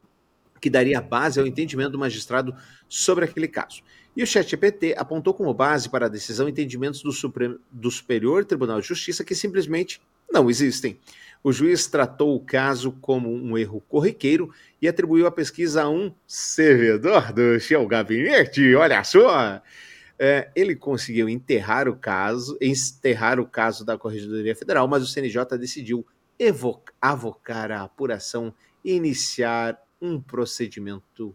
que daria base ao entendimento do magistrado sobre aquele caso. E o ChatGPT apontou como base para a decisão entendimentos do, Supremo, do Superior Tribunal de Justiça que simplesmente não existem. O juiz tratou o caso como um erro corriqueiro e atribuiu a pesquisa a um servidor do seu gabinete. Olha só! É, ele conseguiu enterrar o caso, enterrar o caso da Corregedoria Federal, mas o CNJ decidiu avocar a apuração e iniciar um procedimento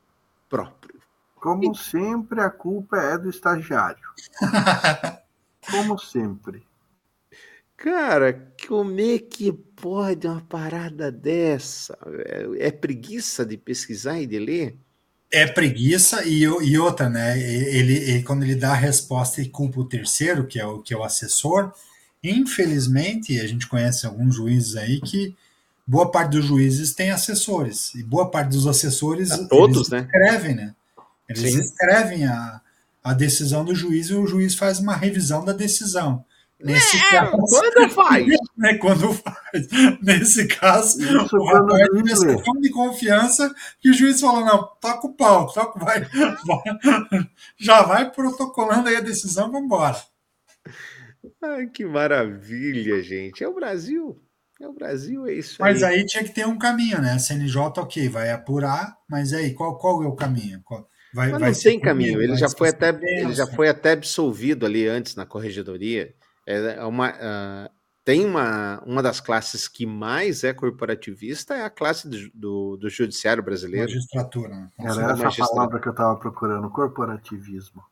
próprio. Como sempre, a culpa é do estagiário. Como sempre. Cara, como é que pode uma parada dessa? É, é preguiça de pesquisar e de ler? É preguiça e, e outra, né? Ele, ele, quando ele dá a resposta e culpa o terceiro, que é o, que é o assessor, infelizmente, a gente conhece alguns juízes aí que boa parte dos juízes tem assessores, e boa parte dos assessores a todos, né? escrevem, né? Eles Sim. escrevem a, a decisão do juiz e o juiz faz uma revisão da decisão. Nesse é, caso, quando faz? Né, quando faz. Nesse caso, Isso, o rapaz tinha tão de confiança que o juiz falou: não, toca o pau, toca, vai, vai, já vai protocolando aí a decisão, vamos embora. Ai, que maravilha, gente. É o Brasil. É o Brasil, é isso mas aí. Mas aí tinha que ter um caminho, né? A CNJ, ok, vai apurar, mas aí, qual, qual é o caminho? Qual, vai, mas não tem caminho, ele já, foi até, ele já foi até absolvido ali antes na corregedoria. É uma, uh, tem uma, uma das classes que mais é corporativista é a classe do, do, do judiciário brasileiro. Magistratura. Né? Era essa magistratura. palavra que eu estava procurando, corporativismo.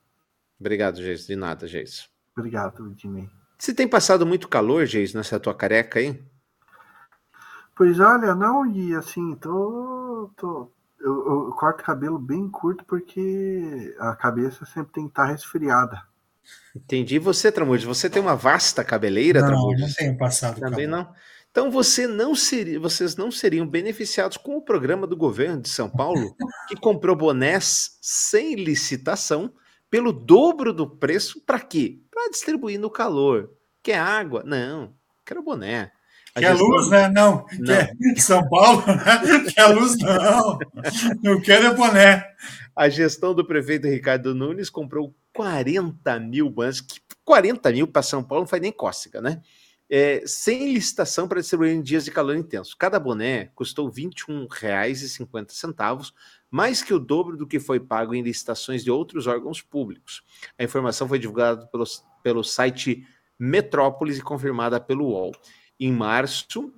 Obrigado, Geis. De nada, Geis. Obrigado, Dinei. Você tem passado muito calor, Geis, nessa tua careca aí? Pois olha, não, e assim, tô. tô eu, eu corto cabelo bem curto porque a cabeça sempre tem que estar resfriada. Entendi. Você, Tramudes, você tem uma vasta cabeleira, não, Tramudes? Não, tenho passado Também calor. não? Então você não seria, vocês não seriam beneficiados com o programa do governo de São Paulo, que comprou bonés sem licitação pelo dobro do preço, para quê? Para distribuir no calor. Quer água? Não, quero boné. A Quer gestão... luz, né? Não. não. Quer São Paulo, né? Quer luz, não. Não quero é boné. A gestão do prefeito Ricardo Nunes comprou 40 mil bonés. 40 mil para São Paulo não faz nem cócega, né? É, sem licitação para distribuir em dias de calor intenso. Cada boné custou R$ 21,50, mais que o dobro do que foi pago em licitações de outros órgãos públicos. A informação foi divulgada pelo, pelo site Metrópolis e confirmada pelo UOL. Em março,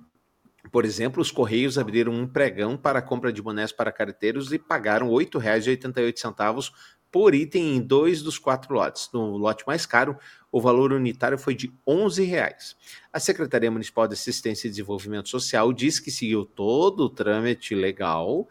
por exemplo, os Correios abriram um pregão para a compra de bonés para carteiros e pagaram R$ 8,88 por item em dois dos quatro lotes. No lote mais caro, o valor unitário foi de R$ 11,00. A Secretaria Municipal de Assistência e Desenvolvimento Social diz que seguiu todo o trâmite legal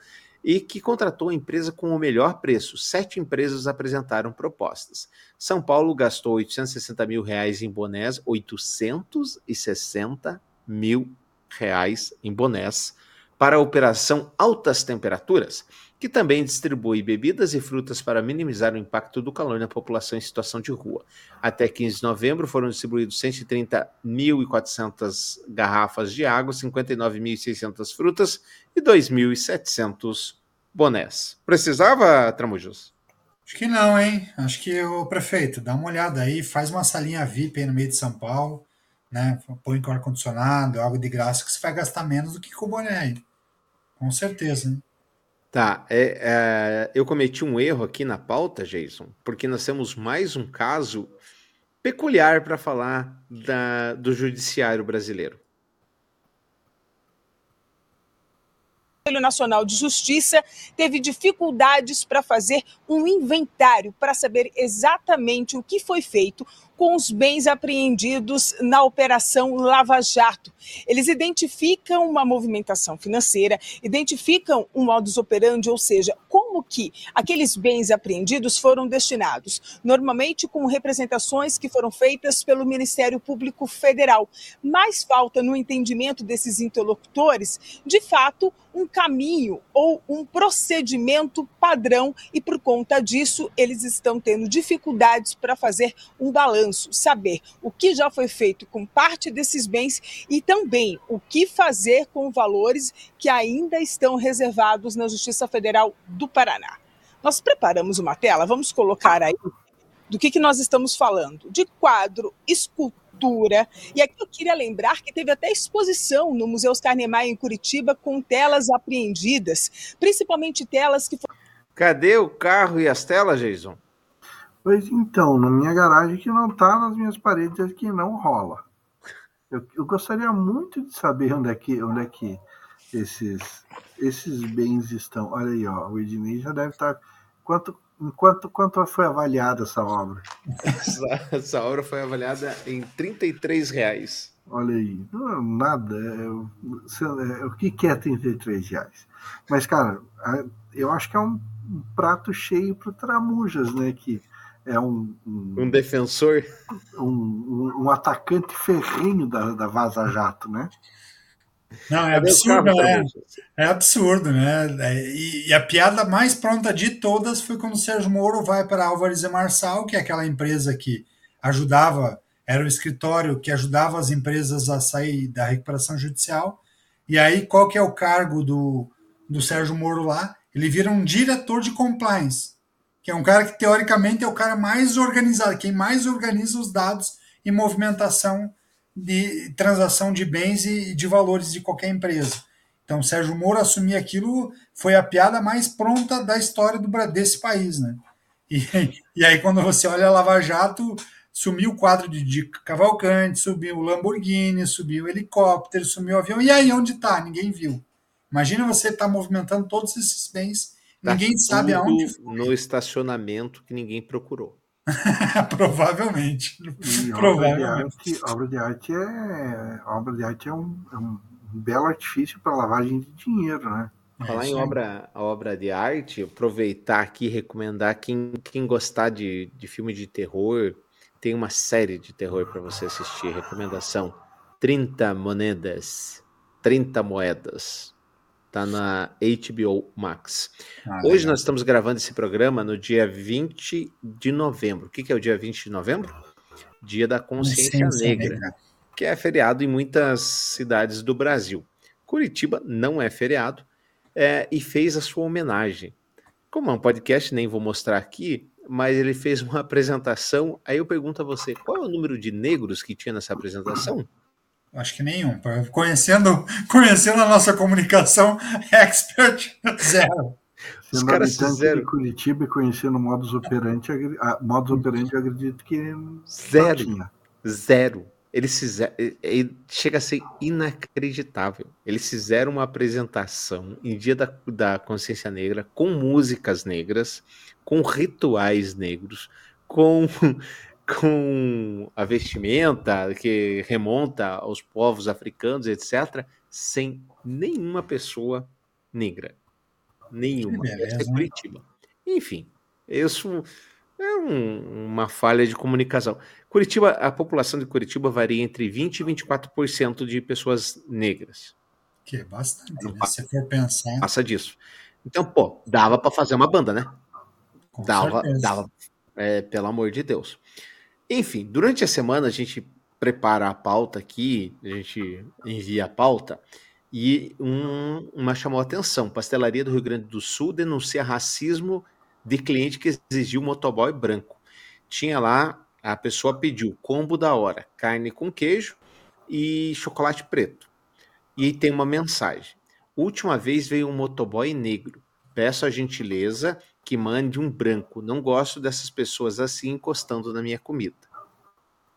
e que contratou a empresa com o melhor preço. Sete empresas apresentaram propostas. São Paulo gastou 860 mil reais em bonés, 860 mil reais em bonés para a operação Altas Temperaturas, que também distribui bebidas e frutas para minimizar o impacto do calor na população em situação de rua. Até 15 de novembro foram distribuídos 130.400 garrafas de água, 59.600 frutas e 2.700 bonés. Precisava, Tramujos? Acho que não, hein? Acho que o prefeito, dá uma olhada aí, faz uma salinha VIP aí no meio de São Paulo, né? Põe com ar-condicionado, algo de graça, que você vai gastar menos do que com o boné aí. Com certeza, hein? Tá, é, é, eu cometi um erro aqui na pauta, Jason, porque nós temos mais um caso peculiar para falar da, do judiciário brasileiro. Conselho Nacional de Justiça teve dificuldades para fazer um inventário para saber exatamente o que foi feito com os bens apreendidos na Operação Lava Jato. Eles identificam uma movimentação financeira, identificam um modus operandi, ou seja, como que aqueles bens apreendidos foram destinados, normalmente com representações que foram feitas pelo Ministério Público Federal. Mas falta no entendimento desses interlocutores, de fato, um caminho ou um procedimento padrão e por conta disso eles estão tendo dificuldades para fazer um balanço, saber o que já foi feito com parte desses bens e também o que fazer com valores que ainda estão reservados na Justiça Federal do Paraná. Nós preparamos uma tela, vamos colocar aí do que, que nós estamos falando? De quadro, escultura. E aqui eu queria lembrar que teve até exposição no Museu Oscar Niemeyer em Curitiba com telas apreendidas, principalmente telas que foram. Cadê o carro e as telas, Jason? Pois então, na minha garagem que não está nas minhas paredes é que não rola. Eu, eu, gostaria muito de saber onde é que, onde é que esses, esses bens estão. Olha aí, ó, o Ednei já deve estar. Tá, quanto, Quanto, quanto foi avaliada essa obra? Essa, essa, obra foi avaliada em 33 reais. Olha aí, não, nada. É, é, o que, que é 33 reais? Mas, cara, eu acho que é um, um prato cheio para Tramujas, né? Que é um, um, um defensor, um, um, atacante ferrinho da, da Vaza Jato, né? Não, é absurdo, né? É absurdo, né? É, e, e, a piada mais pronta de todas foi quando o Sérgio Moro vai para Álvares e Marçal, que é aquela empresa que ajudava, era o escritório que ajudava as empresas a sair da recuperação judicial. E aí, qual que é o cargo do, do Sérgio Moro lá? Ele vira um diretor de compliance, que é um cara que teoricamente é o cara mais organizado, quem mais organiza os dados e movimentação de transação de bens e de valores de qualquer empresa. Então, Sérgio Moro assumir aquilo foi a piada mais pronta da história do, desse país, né? E, e aí, quando você olha a Lava Jato, sumiu o quadro de, de Cavalcante, subiu o Lamborghini, subiu o helicóptero, sumiu o avião. E aí, onde está? Ninguém viu. Imagina você estar tá movimentando todos esses bens, tá ninguém sabe aonde. Foi. No estacionamento que ninguém procurou. Provavelmente. E Provavelmente. Obra de arte, obra de arte é obra de arte é um, é um belo artifício para lavagem de dinheiro, né? Falar é, em obra, obra de arte, aproveitar aqui e recomendar quem, quem gostar de, de filme de terror, tem uma série de terror para você assistir. Recomendação: 30 moedas. 30 moedas. Tá na HBO Max. Ah, Hoje legal. nós estamos gravando esse programa no dia 20 de novembro. O que, que é o dia 20 de novembro? Dia da Consciência, Consciência Negra, Negra, que é feriado em muitas cidades do Brasil. Curitiba não é feriado é, e fez a sua homenagem. Como é um podcast, nem vou mostrar aqui, mas ele fez uma apresentação. Aí eu pergunto a você: qual é o número de negros que tinha nessa apresentação? Acho que nenhum. Conhecendo, conhecendo a nossa comunicação expert, zero. Sendo Os caras fizeram... de Curitiba e conhecendo modus operandi, modus operandi eu acredito que zero. Zero. Eles fizeram, chega a ser inacreditável. Eles fizeram uma apresentação em Dia da, da Consciência Negra com músicas negras, com rituais negros, com com a vestimenta que remonta aos povos africanos, etc., sem nenhuma pessoa negra. Nenhuma. É Curitiba. Enfim, isso é um, uma falha de comunicação. Curitiba, a população de Curitiba varia entre 20% e 24% de pessoas negras. Que é bastante, né? Se for pensar. Passa disso. Então, pô, dava para fazer uma banda, né? Com dava, certeza. dava, é, pelo amor de Deus. Enfim, durante a semana a gente prepara a pauta aqui, a gente envia a pauta, e um, uma chamou a atenção. Pastelaria do Rio Grande do Sul denuncia racismo de cliente que exigiu motoboy branco. Tinha lá, a pessoa pediu combo da hora, carne com queijo e chocolate preto. E tem uma mensagem. Última vez veio um motoboy negro. Peço a gentileza que mande um branco. Não gosto dessas pessoas assim encostando na minha comida.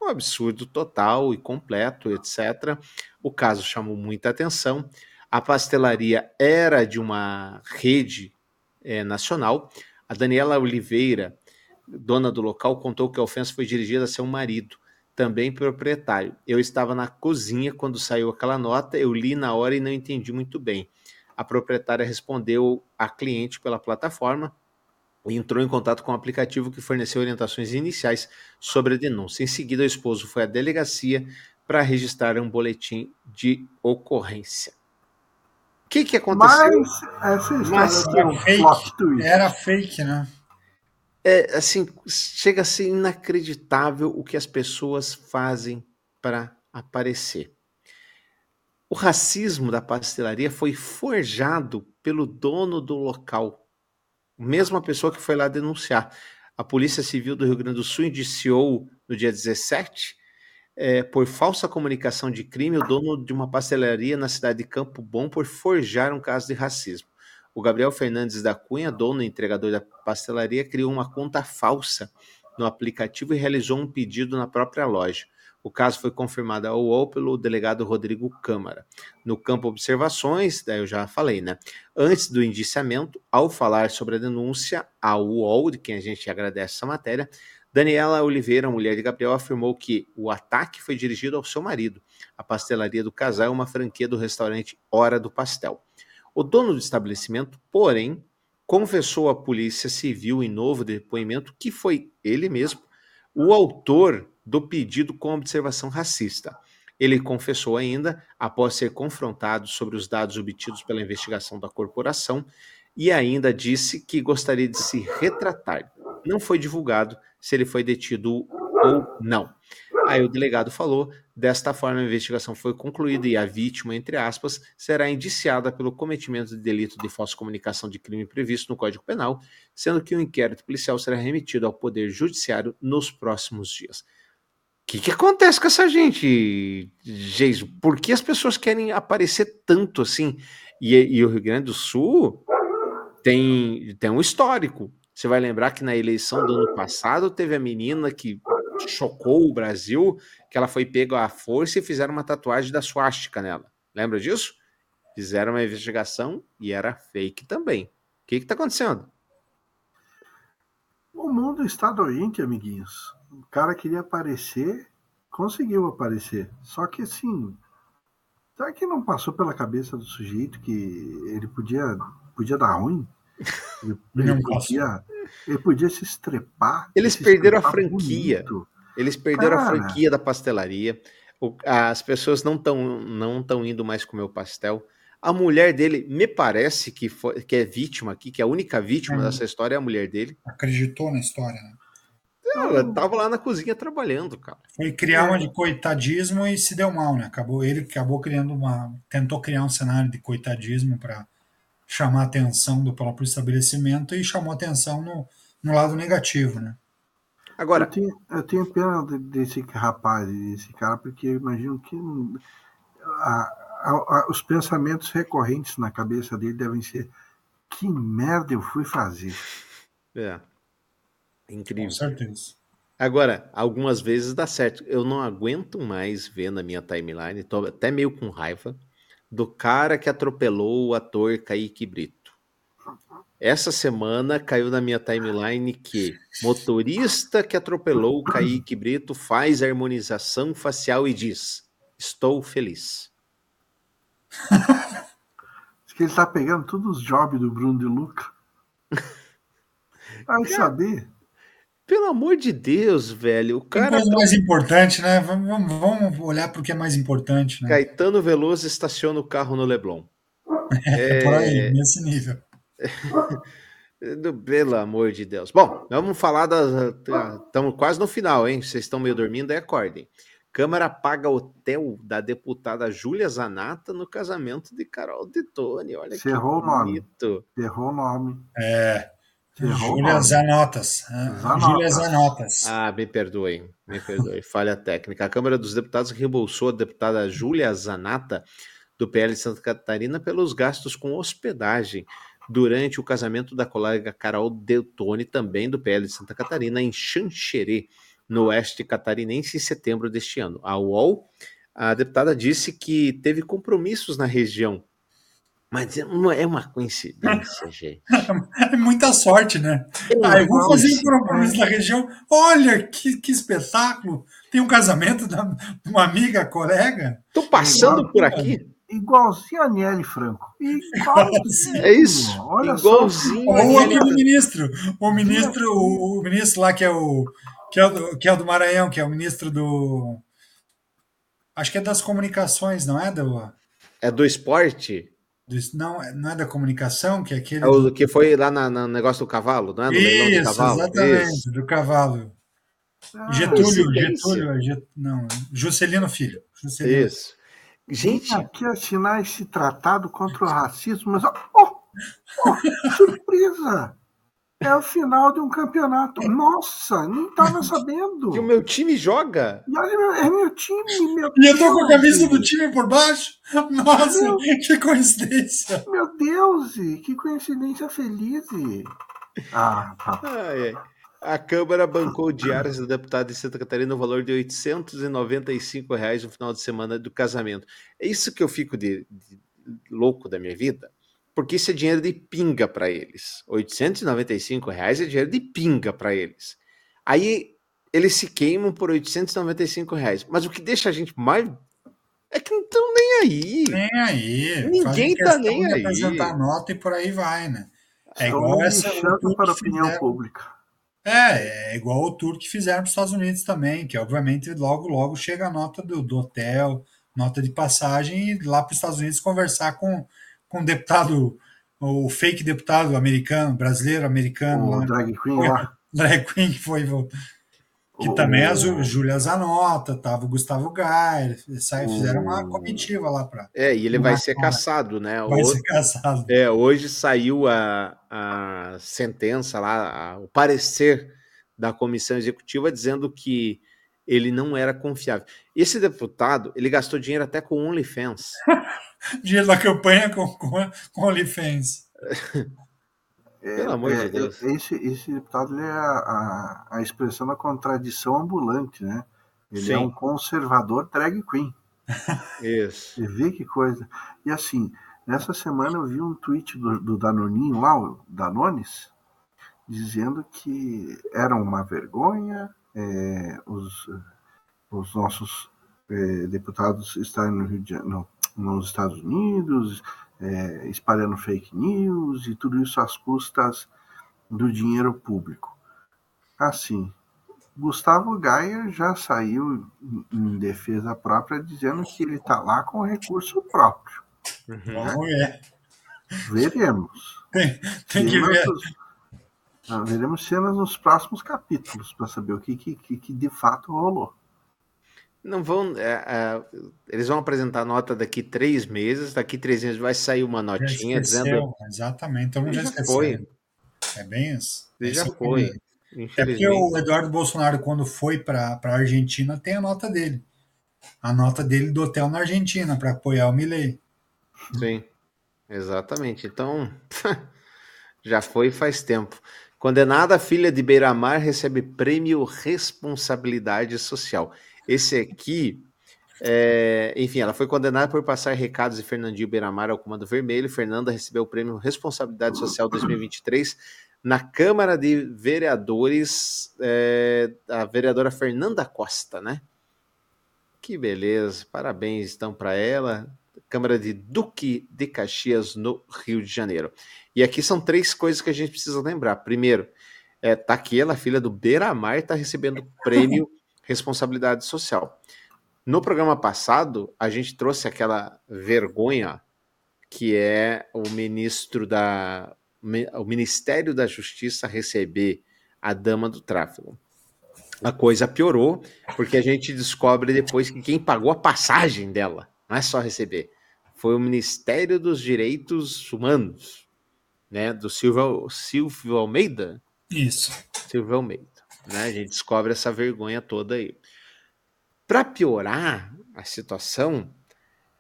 Um absurdo total e completo, etc. O caso chamou muita atenção. A pastelaria era de uma rede é, nacional. A Daniela Oliveira dona do local, contou que a ofensa foi dirigida a seu marido, também proprietário. Eu estava na cozinha quando saiu aquela nota, eu li na hora e não entendi muito bem. A proprietária respondeu à cliente pela plataforma entrou em contato com o aplicativo que forneceu orientações iniciais sobre a denúncia. Em seguida, o esposo foi à delegacia para registrar um boletim de ocorrência. O que, que aconteceu? Mas essa história Mas tem um twist. Era fake, né? É assim, chega a ser inacreditável o que as pessoas fazem para aparecer. O racismo da pastelaria foi forjado pelo dono do local, mesma pessoa que foi lá denunciar. A Polícia Civil do Rio Grande do Sul indiciou no dia 17 é, por falsa comunicação de crime o dono de uma pastelaria na cidade de Campo Bom por forjar um caso de racismo. O Gabriel Fernandes da Cunha, dono e entregador da pastelaria, criou uma conta falsa no aplicativo e realizou um pedido na própria loja. O caso foi confirmado ao UOL pelo delegado Rodrigo Câmara. No campo observações, daí eu já falei, né? Antes do indiciamento, ao falar sobre a denúncia ao UOL, de quem a gente agradece essa matéria, Daniela Oliveira, mulher de Gabriel, afirmou que o ataque foi dirigido ao seu marido. A pastelaria do casal é uma franquia do restaurante Hora do Pastel. O dono do estabelecimento, porém, confessou à Polícia Civil em novo depoimento que foi ele mesmo o autor do pedido com observação racista. Ele confessou ainda, após ser confrontado sobre os dados obtidos pela investigação da corporação, e ainda disse que gostaria de se retratar. Não foi divulgado se ele foi detido ou não. Aí o delegado falou: desta forma, a investigação foi concluída e a vítima, entre aspas, será indiciada pelo cometimento de delito de falsa comunicação de crime previsto no Código Penal, sendo que o inquérito policial será remetido ao Poder Judiciário nos próximos dias. Que, que acontece com essa gente, Geiso? Por que as pessoas querem aparecer tanto assim? E, e o Rio Grande do Sul tem, tem um histórico. Você vai lembrar que na eleição do ano passado teve a menina que chocou o Brasil, que ela foi pega à força e fizeram uma tatuagem da suástica nela. Lembra disso? Fizeram uma investigação e era fake também. O que está acontecendo? O mundo está doente, amiguinhos. O cara queria aparecer, conseguiu aparecer. Só que assim, será que não passou pela cabeça do sujeito que ele podia, podia dar ruim? Ele, ele podia, ele podia se estrepar. Eles se perderam a estrepar franquia. bonito. Eles perderam a Cara. franquia da pastelaria. O- as pessoas não estão não tão indo mais comer o pastel. A mulher dele, me parece que, foi, que é vítima aqui, que é a única vítima Uhum. dessa história é a mulher dele. Acreditou na história, né? Ela tava lá na cozinha trabalhando, cara. Foi criar uma de coitadismo e se deu mal, né? Acabou, ele acabou criando uma. Tentou criar um cenário de coitadismo para chamar a atenção do próprio estabelecimento e chamou atenção no, no lado negativo, né? Agora, Eu tenho, eu tenho pena de- desse rapaz, desse cara, porque eu imagino que não- a- a- a- os pensamentos recorrentes na cabeça dele devem ser: que merda eu fui fazer? é. Incrível. Com certeza. Agora, algumas vezes dá certo. Eu não aguento mais ver na minha timeline, tô até meio com raiva, do cara que atropelou o ator Kaique Brito. Essa semana caiu na minha timeline que motorista que atropelou o Kaique Brito faz harmonização facial e diz: Estou feliz. Diz que ele tá pegando todos os jobs do Bruno de Luca. Vai saber. Pelo amor de Deus, velho, o Tem cara. coisa mais importante, né? Vamos, vamos- olhar para o que é mais importante, né? Caetano Veloso estaciona o carro no Leblon. É por aí, nesse nível. Do- Pelo amor de Deus. Bom, vamos falar das. Estamos quase no final, hein? Vocês estão meio dormindo, aí acordem. Câmara paga hotel da deputada Júlia Zanata no casamento de Carol de Tone. Olha Você errou que o nome. bonito. Errou o nome. É. Júlia. Zanotas. Ah, Zanotas. Júlia Zanotas. Ah, me perdoem, me perdoem. Falha técnica. A Câmara dos Deputados reembolsou a deputada Júlia Zanata, do PL de Santa Catarina, pelos gastos com hospedagem durante o casamento da colega Carol Deltone, também do PL de Santa Catarina, em Xanxerê, no oeste catarinense, em setembro deste ano. A UOL, a deputada disse que teve compromissos na região Mas não é uma coincidência, gente. É muita sorte, né? Ah, eu vou fazer um compromisso na região. Olha que, que espetáculo! Tem um casamento da- de uma amiga, colega. Tô passando por aqui. Igualzinho a Aniele Franco. Igualzinho. É isso. Olha Igualzinho Ou a o Aniele outro ministro. O ministro, o, o ministro lá que é o que é o, do, que é o do Maranhão, que é o ministro do. Acho que é das comunicações, não é? Do, É do esporte? Do- não, é- não é da comunicação, que é aquele. É o que foi lá no negócio do cavalo, não é? No leilão do Isso, cavalo. exatamente, Isso. do cavalo. Ah, Getúlio. Getúlio, Get- não, Juscelino Filho. Juscelino. Isso. Gente, Vim aqui assinar esse tratado contra o racismo, mas. Oh, oh, surpresa! É o final de um campeonato. Nossa, nem estava sabendo. e o meu time joga? E olha, meu- é meu time, meu E eu tô com a camisa do time por baixo. Nossa, Meu- que coincidência. Meu Deus, que coincidência feliz. Ah, tá. Ai, ai. A Câmara bancou diárias do deputado de Santa Catarina no valor de 895 reais no final de semana do casamento. É isso que eu fico de, de louco da minha vida, porque isso é dinheiro de pinga para eles. 895 reais é dinheiro de pinga para eles. Aí eles se queimam por 895 reais. Mas o que deixa a gente mais é que não estão nem aí. Nem aí. Ninguém tá nem de aí. apresentar nota e por aí vai, né? É igual essa. para a que opinião fizeram- pública. É, é igual o tour que fizeram para os Estados Unidos também, que obviamente logo, logo chega a nota do, do hotel, nota de passagem, e lá para os Estados Unidos conversar com, com o deputado, o fake deputado americano, brasileiro americano, O lá, drag queen Foi- lá. drag queen que foi. Que O- também a Ju- Júlia Zanota, tava o Gustavo Gaia, sai- fizeram uma comitiva lá para. É, e ele vai ser caçado, né? Vai O- ser casado. É, hoje saiu a, a sentença lá, a- o parecer da comissão executiva dizendo que ele não era confiável. Esse deputado, ele gastou dinheiro até com OnlyFans. Dinheiro da campanha com, com, com OnlyFans. É, Pelo amor de é, Deus. Esse, esse deputado ele é a, a, a expressão da contradição ambulante, né? Ele Sim. é um conservador drag queen. Isso. Você vê que coisa. E assim, nessa semana eu vi um tweet do, do Danoninho lá, o Danones, dizendo que era uma vergonha é, os, os nossos é, deputados estarem no Rio de Janeiro, no- nos Estados Unidos, é, espalhando fake news e tudo isso às custas do dinheiro público. Assim, Gustavo Gaia já saiu em- defesa própria dizendo que ele está lá com recurso próprio. Vamos ver. Veremos. Tem, tem que ver. Ah, veremos cenas nos próximos capítulos para saber o que, que, que de fato rolou. Não vão. é, é, eles vão apresentar nota daqui três meses, daqui três meses vai sair uma notinha esqueceu, dizendo. Exatamente, mundo já Já esqueceu. foi. É bem isso. Ele já é foi. É porque o Eduardo Bolsonaro, quando foi para a Argentina, tem a nota dele. A nota dele do hotel na Argentina para apoiar o Milley. Sim, exatamente. Então, já foi faz tempo. Condenada filha de Beiramar recebe prêmio Responsabilidade Social. Esse aqui, é, enfim, ela foi condenada por passar recados de Fernandinho Beiramar ao Comando Vermelho. Fernanda recebeu o prêmio Responsabilidade Social 2023 na Câmara de Vereadores, é, a vereadora Fernanda Costa, né? Que beleza, parabéns então para ela. Câmara de Duque de Caxias, no Rio de Janeiro. E aqui são três coisas que a gente precisa lembrar. Primeiro, é, tá aqui ela, filha do Beiramar, está recebendo prêmio Responsabilidade Social. No programa passado, a gente trouxe aquela vergonha que é o ministro da o Ministério da Justiça receber a dama do tráfico. A coisa piorou, porque a gente descobre depois que quem pagou a passagem dela, não é só receber, foi o Ministério dos Direitos Humanos, né, do Silvio, Silvio Almeida. Isso. Silvio Almeida, né? A gente descobre essa vergonha toda aí. Para piorar a situação,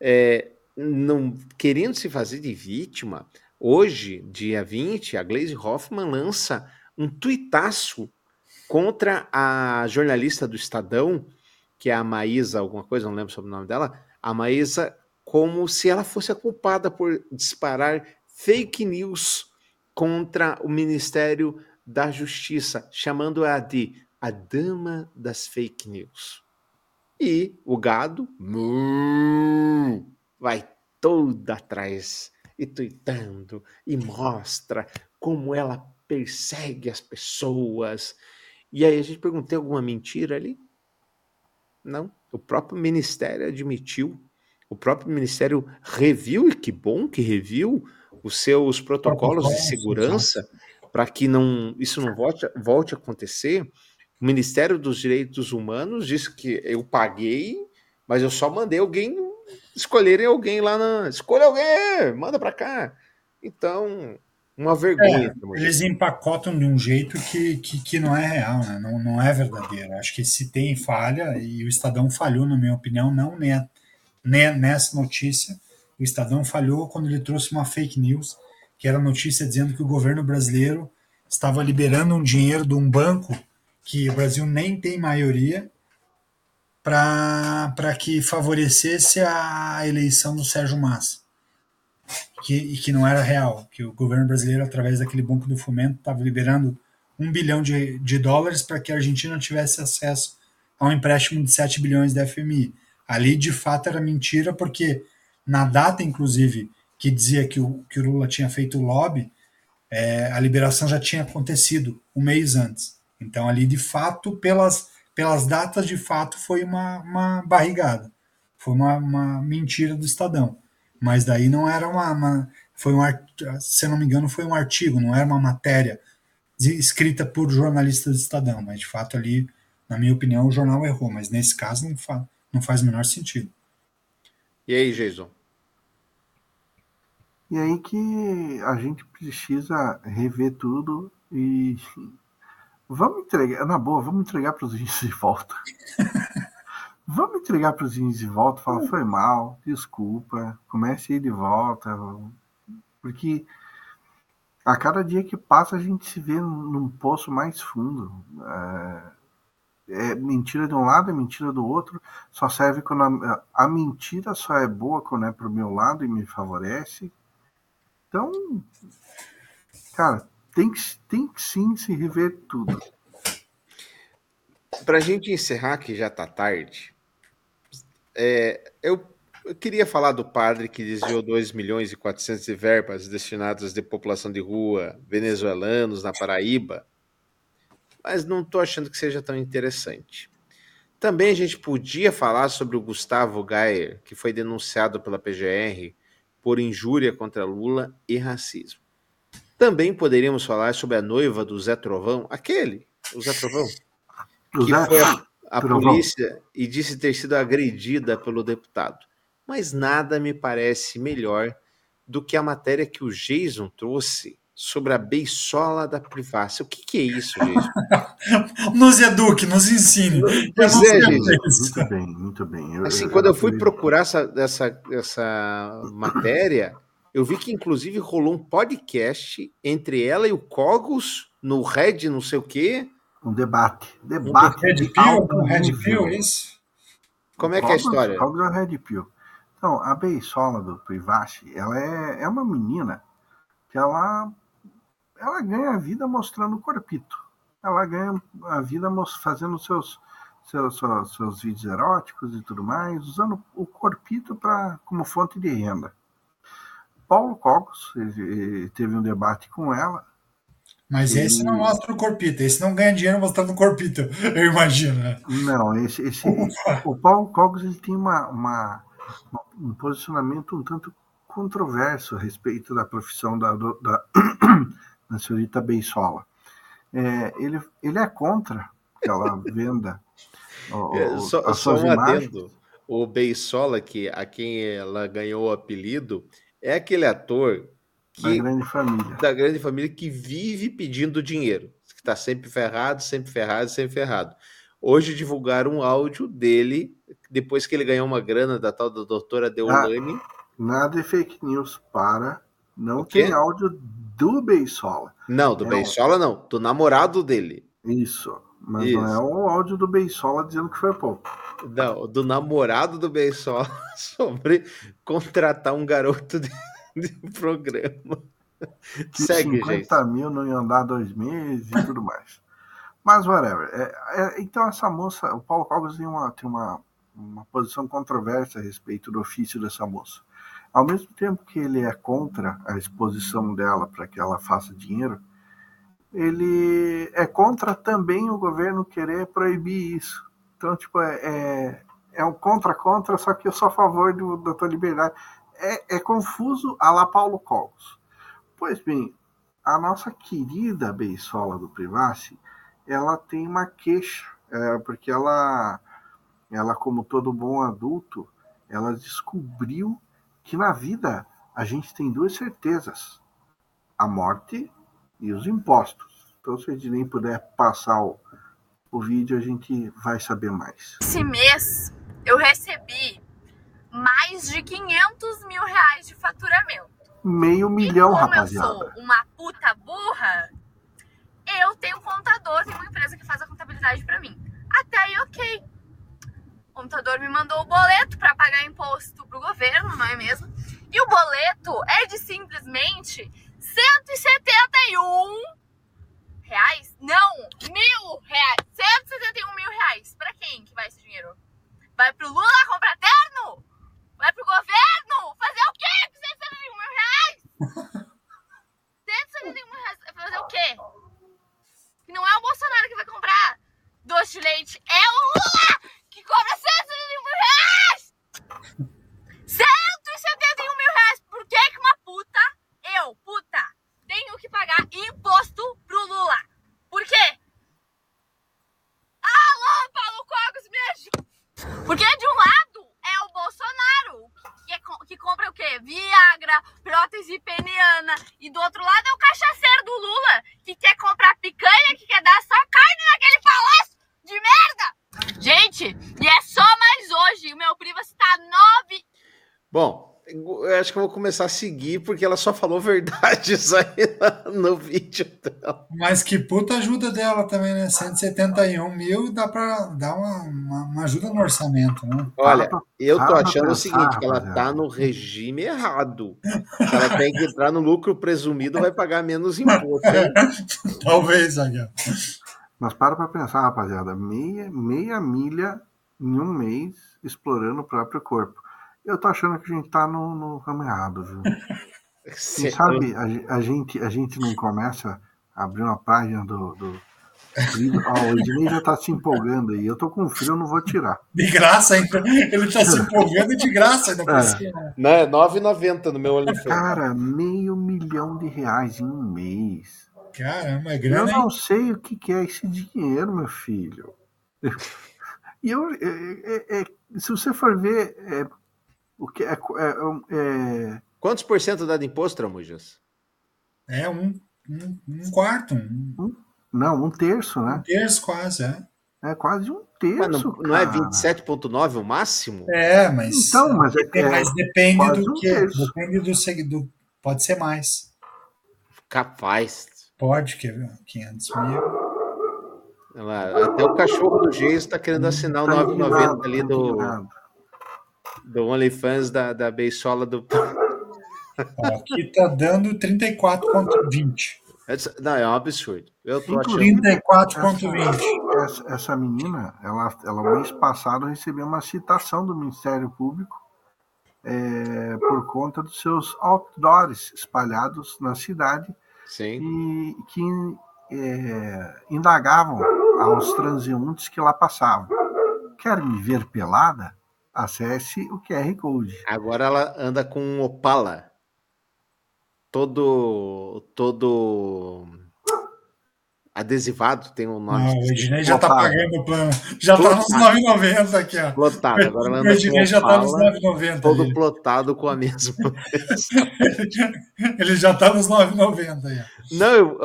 é, não querendo se fazer de vítima, hoje, dia 20, a Glaze Hoffman lança um tuitaço contra a jornalista do Estadão, que é a Maísa, alguma coisa, não lembro sobre o nome dela, a Maísa como se ela fosse a culpada por disparar fake news contra o Ministério da Justiça, chamando-a de a dama das fake news. E o gado mu, vai todo atrás e tuitando e mostra como ela persegue as pessoas. E aí a gente perguntou: alguma mentira ali? Não. O próprio ministério admitiu, o próprio ministério reviu, e que bom que reviu, os seus protocolos de segurança para que não, isso não volte, volte a acontecer. O Ministério dos Direitos Humanos disse que eu paguei, mas eu só mandei alguém escolherem alguém lá na. Escolha alguém, manda para cá. Então, uma vergonha. É, eles empacotam de um jeito que, que, que, não é real, né? não, não é verdadeiro. Acho que se tem falha, e o Estadão falhou, na minha opinião, não né, né, nessa notícia. O Estadão falhou quando ele trouxe uma fake news, que era notícia dizendo que o governo brasileiro estava liberando um dinheiro de um banco que o Brasil nem tem maioria para que favorecesse a eleição do Sérgio Massa que, e que não era real, que o governo brasileiro, através daquele Banco do Fomento, estava liberando um bilhão de, de dólares para que a Argentina tivesse acesso a um empréstimo de 7 bilhões da FMI. Ali, de fato, era mentira, porque na data, inclusive, que dizia que o, que o Lula tinha feito o lobby, é, a liberação já tinha acontecido um mês antes. Então, ali, de fato, pelas, pelas datas, de fato, foi uma, uma barrigada. Foi uma, uma mentira do Estadão. Mas daí não era uma, uma foi um se não me engano foi um artigo, não era uma matéria escrita por jornalistas do Estadão, mas de fato ali, na minha opinião, o jornal errou, mas nesse caso não, fa não faz o menor sentido. E aí, Jason? E aí que a gente precisa rever tudo e vamos entregar, na boa, vamos entregar para os índios de volta. Vamos entregar para os índios de volta, falar, foi mal, desculpa, comece a ir de volta, porque a cada dia que passa a gente se vê num poço mais fundo. É, é mentira de um lado, é mentira do outro, só serve quando a, a mentira só é boa quando é pro meu lado e me favorece. Então, cara, tem que, tem que sim se rever tudo. Para a gente encerrar, que já está tarde, é, eu, eu, queria falar do padre que desviou 2 milhões e 400 de verbas destinadas de população de rua, venezuelanos na Paraíba, mas não estou achando que seja tão interessante. Também a gente podia falar sobre o Gustavo Gayer, que foi denunciado pela PGR por injúria contra Lula e racismo. Também poderíamos falar sobre a noiva do Zé Trovão, aquele, o Zé Trovão, que foi a, a polícia e disse ter sido agredida pelo deputado. Mas nada me parece melhor do que a matéria que o Jason trouxe sobre a beisola da privacidade. O que, que é isso, Jason? nos eduque, nos ensine. Pois é, Jason. Muito bem, muito bem. Eu, assim, eu, quando eu fui procurar essa, essa, essa matéria, eu vi que inclusive rolou um podcast entre ela e o Cogos no Red, não sei o quê, um debate. Debate. Um Red Pill, um Red Pill, isso? Como é que é a história? Qual é o Red Pill? Então, a Beisola do Privacy, ela é, é uma menina que ela, ela ganha a vida mostrando o corpito. Ela ganha a vida fazendo seus, seus, seus, seus vídeos eróticos e tudo mais, usando o corpito pra, como fonte de renda. Paulo Cogos teve um debate com ela mas e... esse não mostra o corpito, esse não ganha dinheiro mostrando o corpito, eu imagino. Né? Não, esse, esse o Paulo Cogos ele tem uma, uma, um posicionamento um tanto controverso a respeito da profissão da, da, senhorita Beisola. É, ele, ele é contra que ela venda o, é, só, só um imagens. adendo. O Beisola, que, a quem ela ganhou o apelido, é aquele ator que, da grande família. Da grande família que vive pedindo dinheiro. Que está sempre ferrado, sempre ferrado, sempre ferrado. Hoje divulgaram um áudio dele, depois que ele ganhou uma grana da tal da doutora Deolane. Ah, nada é fake news, para. Não tem áudio do Beisola. Não, do é Beisola não, do namorado dele. Isso, mas Isso. não é o áudio do Beisola dizendo que foi pouco. Não, do namorado do Beisola sobre contratar um garoto de, de programa. Que Segue, 50 gente. mil não iam dar dois meses e tudo mais. Mas, whatever. É, é, então, essa moça, o Paulo Cogos tem, uma, tem uma, uma posição controversa a respeito do ofício dessa moça. Ao mesmo tempo que ele é contra a exposição dela para que ela faça dinheiro, ele é contra também o governo querer proibir isso. Então, tipo, é, é, é um contra-contra, só que eu sou a favor do, da tua liberdade. É, é confuso a la Paulo Cogos. Pois bem, a nossa querida Beisola do Privacy, ela tem uma queixa, é, porque ela, ela, como todo bom adulto, ela descobriu que na vida a gente tem duas certezas: a morte e os impostos. Então, se a gente nem puder passar o, o vídeo, a gente vai saber mais. Esse mês eu recebi mais de 500 mil reais de faturamento. Meio milhão, Como eu rapaziada. sou uma puta burra, eu tenho um contador, tenho uma empresa que faz a contabilidade pra mim. Até aí, ok. O contador me mandou o boleto pra pagar imposto pro governo, não é mesmo? E o boleto é de simplesmente 171 reais? Não, mil reais. 171 mil reais. Pra quem que vai esse dinheiro? Vai pro Lula comprar terno? Vai pro governo? Fazer o quê com 171 mil reais? 171 mil reais. Fazer o quê? Que não é o Bolsonaro que vai comprar doce de leite. É o Lula que cobra 171 mil reais! 171 mil reais! Por que que uma puta, eu, puta, tenho que pagar imposto pro Lula? Por quê? Alô, Paulo Cogos, me ajuda! Porque de um lado é o Bolsonaro, que, é co- que compra o quê? Viagra, prótese peniana. E do outro lado é o cachaceiro do Lula, que quer comprar picanha, que quer dar só carne naquele palácio de merda! Gente, e é só mais hoje. O meu privacy tá 9 Bom, eu acho que eu vou começar a seguir porque ela só falou verdades aí no vídeo dela. Mas que puta ajuda dela também, né? 171 mil dá pra dar uma, uma, uma ajuda no orçamento, né? Olha, eu tô achando o seguinte, que ela tá no regime errado. Ela tem que entrar no lucro presumido, vai pagar menos imposto. hein? Talvez, Aguiar. Mas para pra pensar, rapaziada. Meia, meia milha em um mês explorando o próprio corpo. Eu tô achando que a gente tá no, no ramo errado, viu? Quem Cê- sabe a, a gente, a gente não começa a abrir uma página do. do... Ó, o Ednei já tá se empolgando aí. Eu tô com frio, eu não vou tirar. De graça ainda. Ele tá se empolgando de graça ainda por É. cima. Não, é 9,90 no meu OnlyFans. Cara, meio milhão de reais em um mês. Caramba, é Eu grana, não hein? sei o que que é esse dinheiro, meu filho. E eu, é- é- é- se você for ver, é, o que é, é- é- Quantos por cento dá de imposto, Tramujas? É um, um, um quarto, um não, um terço, né? terço quase, é. É quase um Mas terço. não, não é cara. 27,9 o máximo? É, mas. Então, mas é- depende, é mas depende do um que. terço. Depende do seguidor. Pode ser mais. Capaz. Pode, quer ver? 500 mil. Ela- até o cachorro do Geis tá querendo assinar o Tá 9,90 indignado, ali tá do. Do OnlyFans da, da Beisola do. Aqui tá dando 34,20. Essa- Não, é um absurdo. Eu tô achando. 34,20. Essa, essa menina, ela, ela mês passado recebeu uma citação do Ministério Público é, por conta dos seus outdoors espalhados na cidade Sim. e que é, indagavam aos transeuntes que lá passavam. Quer me ver pelada? Acesse o QR Code. Agora ela anda com um Opala. Todo. Todo. Adesivado, tem um nome. Não, o Ednei já tá Opala. pagando o plano. Já tá nos 9,90 aqui, ó. Plotado. Agora ela O anda com Ednei já tá nos Opala, 9,90. todo ali. plotado com a mesma. Ele já tá nos 9,90 aí. Não, eu,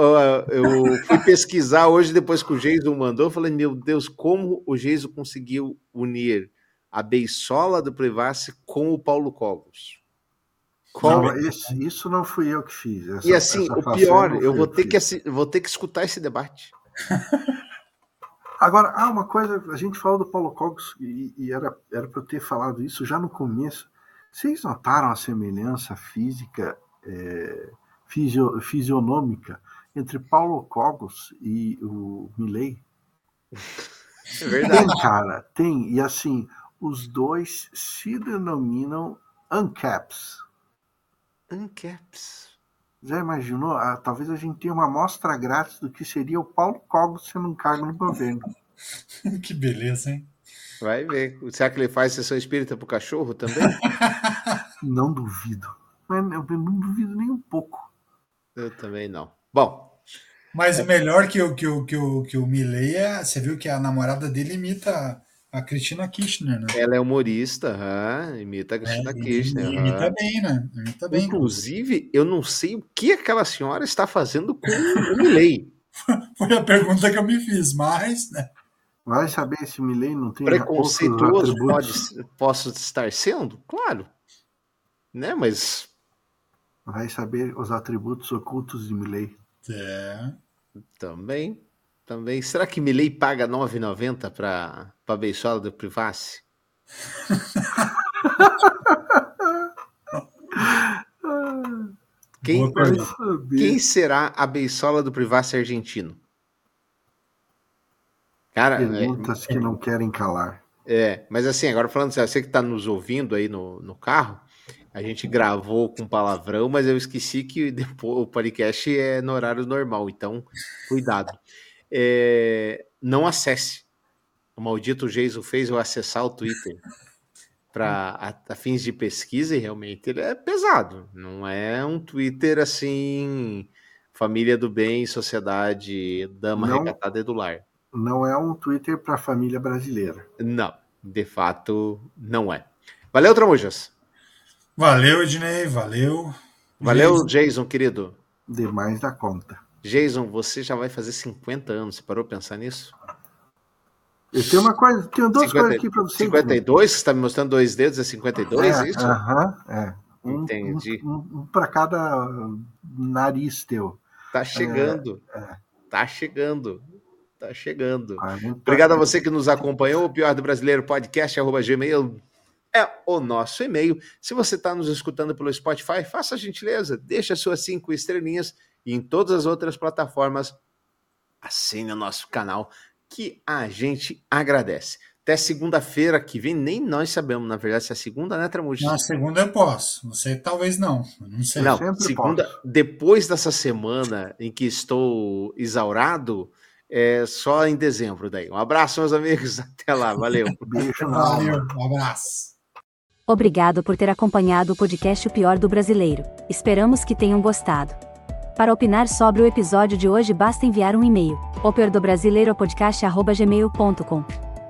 eu- eu fui pesquisar hoje, depois que o Geiso mandou, eu falei, meu Deus, como o Geiso conseguiu unir a Beisola do Privacy com o Paulo Cogos? Como? Não, esse- isso não fui eu que fiz. Essa- e assim, o pior, eu fui vou ter, que, vou ter que escutar esse debate. Agora, há uma coisa, a gente falou do Paulo Cogos e, e era era para eu ter falado isso já no começo. Vocês notaram a semelhança física, é, fisio, fisionômica entre Paulo Cogos e o Milley? É verdade. Tem, cara, tem. E assim, os dois se denominam UNCAPs. UNCAPs. Já imaginou? Ah, talvez a gente tenha uma amostra grátis do que seria o Paulo Cogos sendo um cargo no governo. que beleza, hein? Vai ver. Será que ele faz sessão espírita pro cachorro também? não duvido. Mas eu não duvido nem um pouco. Eu também não. Bom. Mas o melhor que o, que o, que o, que o Milley é. Você viu que a namorada dele imita a Cristina Kirchner, né? Ela é humorista, uhum, imita a Cristina é, Kirchner. Imita bem, né? Imita bem. Inclusive, eu não sei o que aquela senhora está fazendo com o Milley. Foi a pergunta que eu me fiz, mas, né? Vai saber se Milley não tem preconceituoso pode, posso estar sendo? Claro. Né, mas vai saber os atributos ocultos de Milley. É. Também. Também. Será que Milley paga 9,90 para a beisola do Privacy? quem, quem será a beisola do Privacy argentino? Cara, Perguntas é, que não querem calar. É, mas assim, agora falando, você que está nos ouvindo aí no, no carro, a gente gravou com palavrão, mas eu esqueci que depois o podcast é no horário normal, então cuidado. É, não acesse. O maldito Geiso fez eu acessar o Twitter para a, fins de pesquisa e realmente ele é pesado. Não é um Twitter assim, família do bem, sociedade, dama não, recatada e do lar. Não é um Twitter para a família brasileira. Não, de fato não é. Valeu, Tramujas. Valeu, Ednei, valeu. Valeu, Jason querido. Demais da conta. Jason, você já vai fazer 50 anos. Você parou pra pensar nisso? Eu tenho uma coisa, tenho duas 50, coisas aqui para você. 52? Você está me mostrando dois dedos? É 52 é, isso? Aham, uh -huh, é. Um, Entendi. Um, um, um para cada nariz teu. Tá chegando. É, é. Tá chegando. Tá chegando. Ah, Obrigado a você que nos acompanhou. O Pior do Brasileiro Podcast, arroba gmail é o nosso e-mail. Se você está nos escutando pelo Spotify, faça a gentileza, deixa suas cinco estrelinhas e em todas as outras plataformas, assine o nosso canal, que a gente agradece. Até segunda-feira que vem, nem nós sabemos, na verdade, se é segunda, né, Tramujo? Na segunda eu posso, você talvez não, não sei. Não, segunda, posso. depois dessa semana em que estou exaurado, é só em dezembro daí. Um abraço, meus amigos, até lá, valeu. Beijo, valeu, um abraço. Obrigado por ter acompanhado o podcast O Pior do Brasileiro. Esperamos que tenham gostado. Para opinar sobre o episódio de hoje basta enviar um e-mail, opiordobrasileiropodcast.gmail.com.